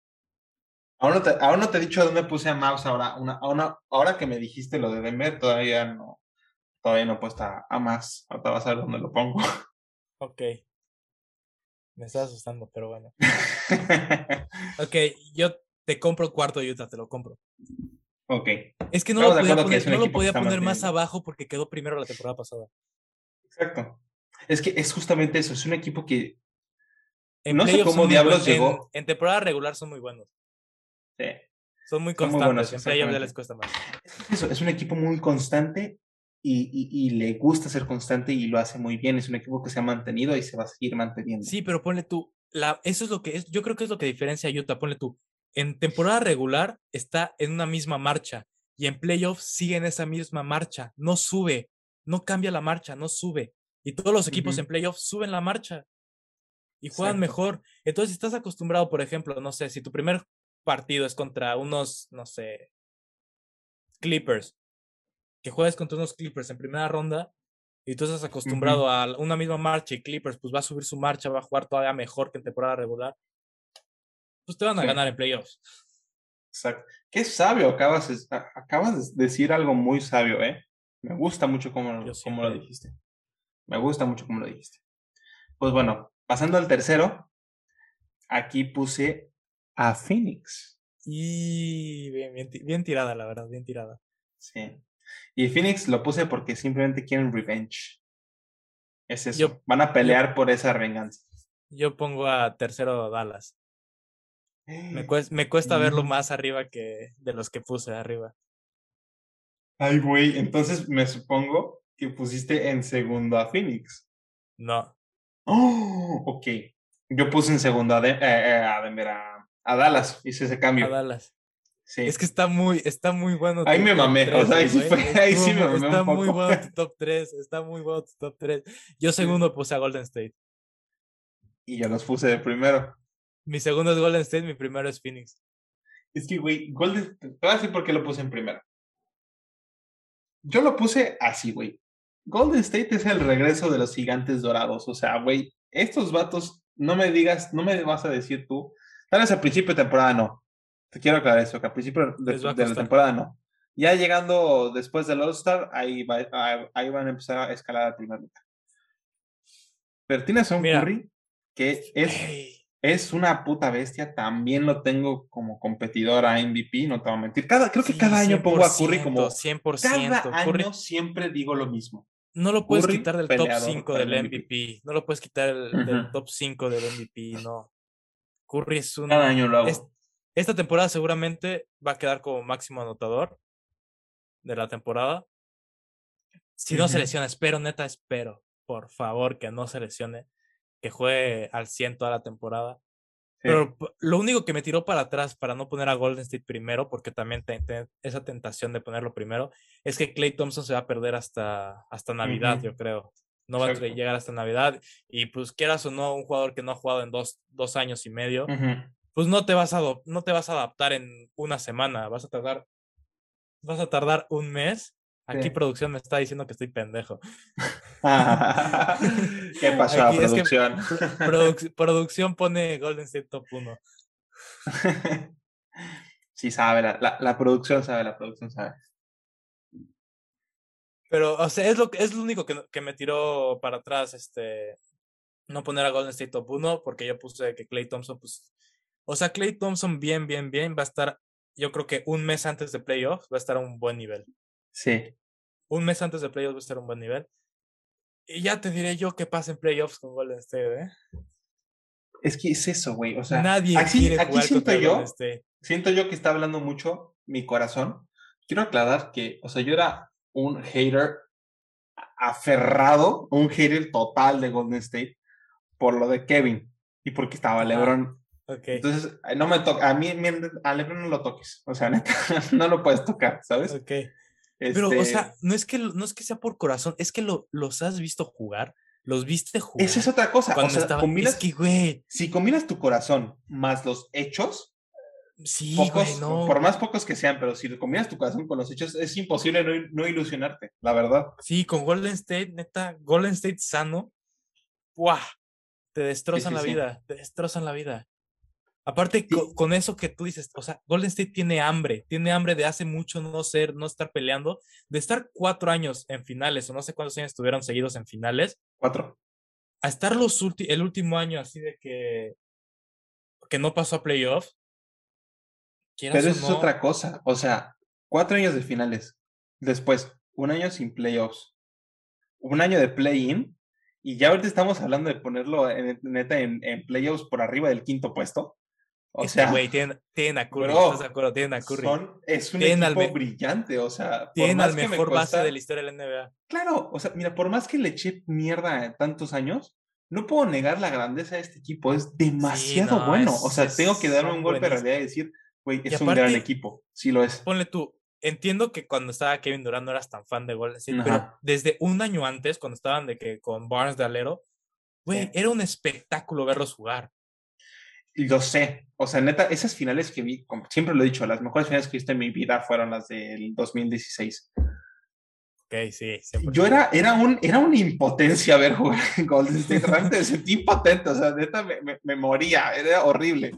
Aún no, te, aún no te he dicho dónde puse a Mouse ahora. Una, ahora que me dijiste lo de Denver, todavía no, todavía no he puesto a, a Max. Ahorita vas a ver dónde lo pongo. Ok. Me estás asustando, pero bueno. ok, yo te compro cuarto de Utah, te lo compro. Ok. Es que no lo podía poner, no lo podía poner más abajo porque quedó primero la temporada pasada. Exacto. Es que es justamente eso, es un equipo que no sé cómo diablos llegó. En, temporada regular son muy buenos. Sí. Son muy constantes, en playoff les cuesta más. Eso, es un equipo muy constante y, le gusta ser constante y lo hace muy bien. Es un equipo que se ha mantenido y se va a seguir manteniendo. Sí, pero ponle tú, la, eso es lo que es, yo creo que es lo que diferencia a Utah. Ponle tú, en temporada regular está en una misma marcha y en playoffs sigue en esa misma marcha. No sube, no cambia la marcha, no sube. Y todos los equipos en playoffs suben la marcha y juegan mejor. Entonces, si estás acostumbrado, por ejemplo, no sé, si tu primer partido es contra unos, no sé, Clippers que juegues contra unos Clippers en primera ronda y tú estás acostumbrado a una misma marcha y Clippers pues va a subir su marcha, va a jugar todavía mejor que en temporada regular, pues te van a ganar en playoffs. Exacto. Qué sabio, acabas, acabas de decir algo muy sabio, ¿eh? Me gusta mucho cómo, cómo lo dijiste. Me gusta mucho cómo lo dijiste. Pues bueno, pasando al tercero, aquí puse a Phoenix. Y bien, bien tirada, la verdad, bien tirada. Sí. Y Phoenix lo puse porque simplemente quieren revenge. Es eso. Van a pelear por esa venganza. Yo pongo a tercero Dallas. Me, cuesta, me cuesta verlo más arriba que de los que puse arriba. Ay, güey, entonces me supongo que pusiste en segundo a Phoenix. No. Oh, ok. Yo puse en segundo a, eh, eh, a, a, Dallas, hice ese cambio. A Dallas. Es que está muy, está muy bueno. Ahí me mamé, o sea, ahí sí, fue, ahí sí me mamé. Está muy bueno tu top 3, está muy bueno tu top 3. Yo segundo puse a Golden State. Y yo los puse de primero. Mi segundo es Golden State, mi primero es Phoenix. Es que, güey, Golden Te voy a decir por qué lo puse en primero. Yo lo puse así, güey. Golden State es el regreso de los gigantes dorados. O sea, güey, estos vatos, no me digas, no me vas a decir tú. Tal vez al principio de temporada no te quiero aclarar eso, que al principio de, la temporada no. Ya llegando después del All-Star, ahí, ahí van a empezar a escalar al primer lugar. Pero tienes a un Curry que es es una puta bestia. También lo tengo como competidor a MVP, no te voy a mentir. Cada, creo que Sí, cada año pongo a Curry como. 100%. Cada Curry- año siempre digo lo mismo. no lo puedes Curry, quitar del top peleador 5 para del el MVP. No lo puedes quitar del, top 5 del MVP, no. Curry es un. Cada año lo hago. es- esta temporada seguramente va a quedar como máximo anotador de la temporada. Si no se lesiona, espero, neta, espero, por favor, que no se lesione, que juegue al 100 toda la temporada. Sí. Pero lo único que me tiró para atrás para no poner a Golden State primero, porque también te- te- esa tentación de ponerlo primero, es que Clay Thompson se va a perder hasta, hasta Navidad, yo creo. No va a llegar hasta Navidad. Y pues quieras o no, un jugador que no ha jugado en dos, dos años y medio, pues no te, vas a, no te vas a adaptar en una semana. Vas a tardar, vas a tardar un mes. Aquí Sí. producción me está diciendo que estoy pendejo. ¿Qué pasó, Aquí es que producción? Produc- producción pone Golden State top 1. sí, sabe, la, la, la producción sabe, la producción sabe. Pero, o sea, es lo, es lo único que, que me tiró para atrás, este, no poner a Golden State top 1, porque yo puse que Clay Thompson, pues, o sea, Clay Thompson bien, bien, bien, va a estar, yo creo que un mes antes de playoffs va a estar a un buen nivel. Sí. Un mes antes de playoffs va a estar a un buen nivel. Y ya te diré yo qué pasa en playoffs con Golden State, ¿eh? Es que es eso, güey. O sea, Nadie aquí, quiere aquí jugar siento yo, Golden State. siento yo que está hablando mucho mi corazón. Quiero aclarar que, o sea, yo era un hater aferrado, un hater total de Golden State por lo de Kevin y porque estaba. LeBron. Ok. Entonces, eh, no me toca, a mí, a LeBron no lo toques. O sea, neta, no lo puedes tocar, ¿sabes? Pero, o Este, sea, no es que, no es que sea por corazón, es que lo, los has visto jugar, los viste jugar. esa es otra cosa. O cuando sea, estaba- combinas, Es que, güey, si combinas tu corazón más los hechos, sí, pocos, güey, no. por más pocos que sean, pero si combinas tu corazón con los hechos, es imposible no, no ilusionarte, la verdad. Sí, con Golden State, neta, Golden State sano, ¡buah! Te destrozan sí, la sí. vida, te destrozan la vida. Aparte, Sí. con, eso que tú dices, o sea, Golden State tiene hambre, tiene hambre de hace mucho no ser, no estar peleando, de estar cuatro años en finales, o no sé cuántos años estuvieron seguidos en finales, Cuatro. a estar los ulti- el último año así de que, que no pasó a playoffs. quieras Pero eso es otra cosa. O sea, cuatro años de finales. Después, un año sin playoffs. Un año de play-in. Y ya ahorita estamos hablando de ponerlo en, neta en, en playoffs por arriba del quinto puesto. O sea, güey, tienen, tienen a Curry, bro, ¿estás de acuerdo? Tienen a Curry. son- es un Tienen equipo brillante. O sea, tienen al mejor base de la historia de la NBA. Claro, o sea, mira, por más que le eché mierda en tantos años, no puedo negar la grandeza de este equipo. Es demasiado no, bueno. es- o sea, es- tengo que darme un golpe de realidad y decir, güey, Y es un gran equipo. Sí lo es. Ponle tú, entiendo que cuando estaba Kevin Durant no eras tan fan de Golden State, pero Ajá. desde un año antes, cuando estaban de que con Barnes de alero, güey, Sí. era un espectáculo verlos jugar. Lo sé. O sea, neta, esas finales que vi, como siempre lo he dicho, las mejores finales que he visto en mi vida fueron las del 2016. Ok, sí, 100%. Yo era, era, un, era una impotencia ver jugar en Golden State. Realmente me sentí impotente. O sea, neta, me, me- me moría. Era horrible.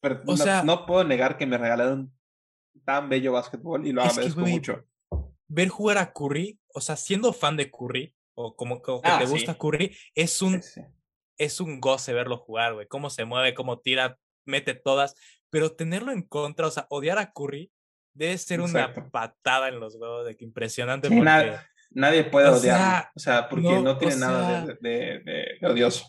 Pero O no, sea- no puedo negar que me regalaron tan bello básquetbol y lo agradezco mucho. Ver jugar a Curry, o sea, siendo fan de Curry, o como, como que Ah, te gusta. Curry, es un, Sí, sí. Es un goce verlo jugar, güey. Cómo se mueve, cómo tira, mete todas. Pero tenerlo en contra, o sea, odiar a Curry debe ser una patada en los huevos de que impresionante. Sí, porque, nada- Nadie puede O odiarlo. sea, o sea, porque no, no, o tiene nada de, de- de- de odioso.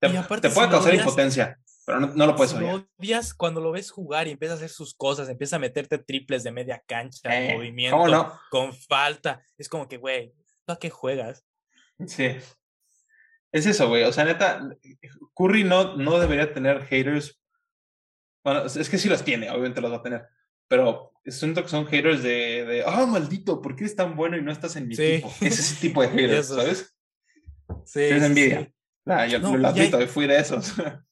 Te, Y aparte, te puede si causar odias- impotencia, pero no, no lo puedes si odiar. lo odias cuando lo ves jugar y empieza a hacer sus cosas, empieza a meterte triples de media cancha, Eh, movimiento, con falta. Es como que, güey, ¿tú a qué juegas? Sí. Es eso, güey. O sea, neta, Curry no, no debería tener haters. Bueno, es que sí los tiene, obviamente los va a tener. Pero siento que son haters de, de ah, maldito, ¿por qué eres tan bueno y no estás en mi Sí. equipo? Es ese tipo de haters, Esos. ¿sabes? Sí, Es envidia. sí. Ah, yo No, lo y hay- admito, fui de esos.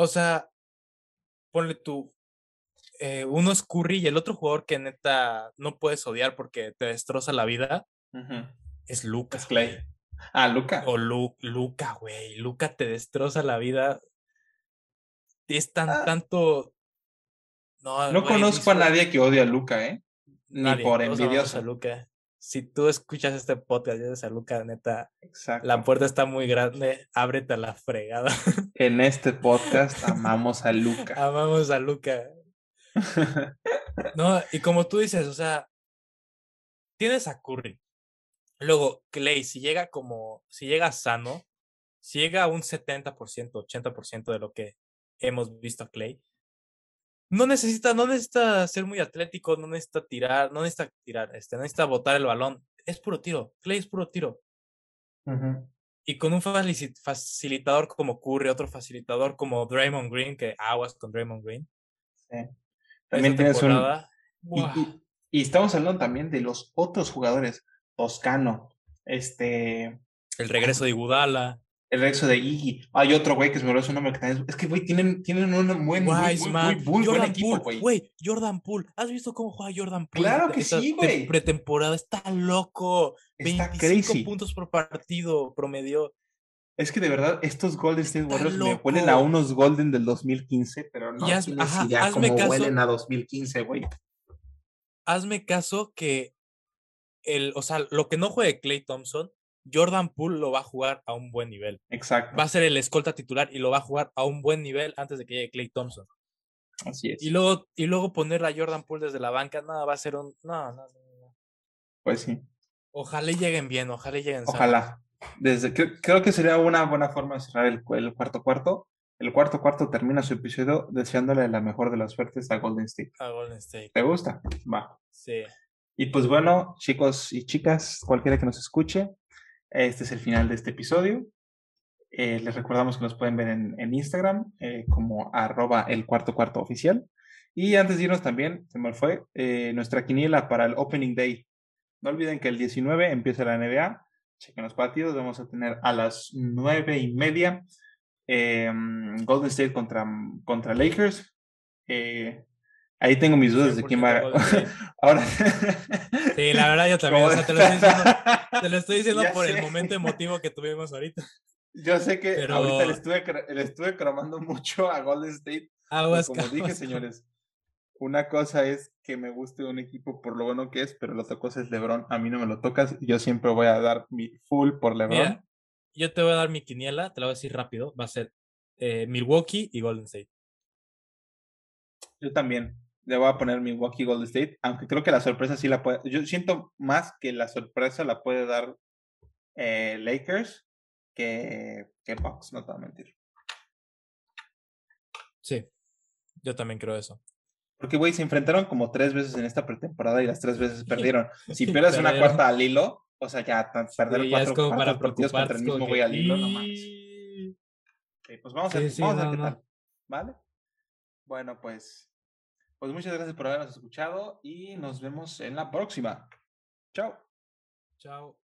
O sea, ponle tú. eh, uno es Curry y el otro jugador que neta no puedes odiar porque te destroza la vida es Luca. Es Clay. Ah, Luca. O Lu- Luca, güey. Luca te destroza la vida. Es tan, Ah. tanto. No, No conozco a nadie que odie a Luca, ¿eh? Ni nadie, por envidioso. a Luka. si tú escuchas este podcast desde San Luca, neta, Exacto. la puerta está muy grande, ábrete a la fregada. En este podcast amamos a Luca. Amamos a Luca. No, y como tú dices, o sea, tienes a Curry. Luego, Clay, si llega como, si llega sano, si llega a un 70%, 80% de lo que hemos visto a Clay, no necesita, no necesita ser muy atlético, no necesita tirar, no necesita tirar, este, no necesita botar el balón. Es puro tiro. Clay es puro tiro. Y con un facili- facilitador como Curry, otro facilitador como Draymond Green, que aguas con Draymond Green. Sí. También tienes un. y estamos hablando también de los otros jugadores. Toscano, este, el regreso de Iguodala, el Rexo de Iggy. Hay otro güey que se me olvidó su nombre que también es. Es que, güey, tienen, tienen un buen, muy, muy, muy, muy buen Jordan equipo, Poole, güey. güey, Jordan Poole. ¿Has visto cómo juega Jordan Poole? Claro que esta sí, güey. Pretemporada, está loco. Está 25 crazy. puntos por partido promedio. Es que de verdad, estos Golden State Warriors me huelen a unos Golden del 2015, pero no Y haz- tienes ajá, idea cómo caso. huelen a 2015, güey. Hazme caso que el, o sea, lo que no juegue Clay Thompson, Jordan Poole lo va a jugar a un buen nivel. Exacto. Va a ser el escolta titular y lo va a jugar a un buen nivel antes de que llegue Clay Thompson. Así es. Y luego, y luego poner a Jordan Poole desde la banca, no, va a ser un. No, no, no. Pues sí. Ojalá lleguen bien, ojalá lleguen. Ojalá. Desde, creo, creo que sería una buena forma de cerrar el, el cuarto cuarto. El cuarto cuarto termina su episodio deseándole la mejor de las suertes a Golden State. A Golden State. ¿Te gusta? Va. Sí. Y pues bueno, chicos y chicas, cualquiera que nos escuche, este es el final de este episodio. Eh, les recordamos que nos pueden ver en, Instagram eh, como arroba el cuarto cuarto oficial. Y antes de irnos también, se me fue, eh, nuestra quiniela para el Opening Day. No olviden que el 19 empieza la NBA. Chequen los partidos. Vamos a tener a las nueve y media eh, Golden State contra, contra Lakers. Ahí tengo mis dudas de quién 100% va. Ahora. Sí, la verdad yo también. O sea, te lo estoy diciendo, te lo estoy diciendo Ya por sé. el momento emotivo que tuvimos ahorita. Yo sé que Pero- ahorita le estuve, le estuve cromando mucho a Golden State. Aguas, como dije, aguas. señores, una cosa es que me guste un equipo por lo bueno que es, pero la otra cosa es LeBron. A mí no me lo tocas. Yo siempre voy a dar mi full por LeBron. Mira, yo te voy a dar mi quiniela, te la voy a decir rápido. Va a ser eh, Milwaukee y Golden State. Yo también le voy a poner Milwaukee Golden State, aunque creo que la sorpresa sí la puede. Yo siento más que la sorpresa la puede dar eh, Lakers que, que Bucks, no te voy a mentir. Sí, yo también creo eso. Porque, güey, se enfrentaron como tres veces en esta pretemporada y las tres veces perdieron. Si pierdes una cuarta al hilo, o sea, ya perder Sí, ya es cuatro, como cuatro para partidos contra el mismo güey que, al hilo, no. "Y-". Ok, pues vamos a, Sí, sí, vamos a ver no, qué tal. ¿Vale? Bueno, pues, pues muchas gracias por habernos escuchado y nos vemos en la próxima. Chao. Chao.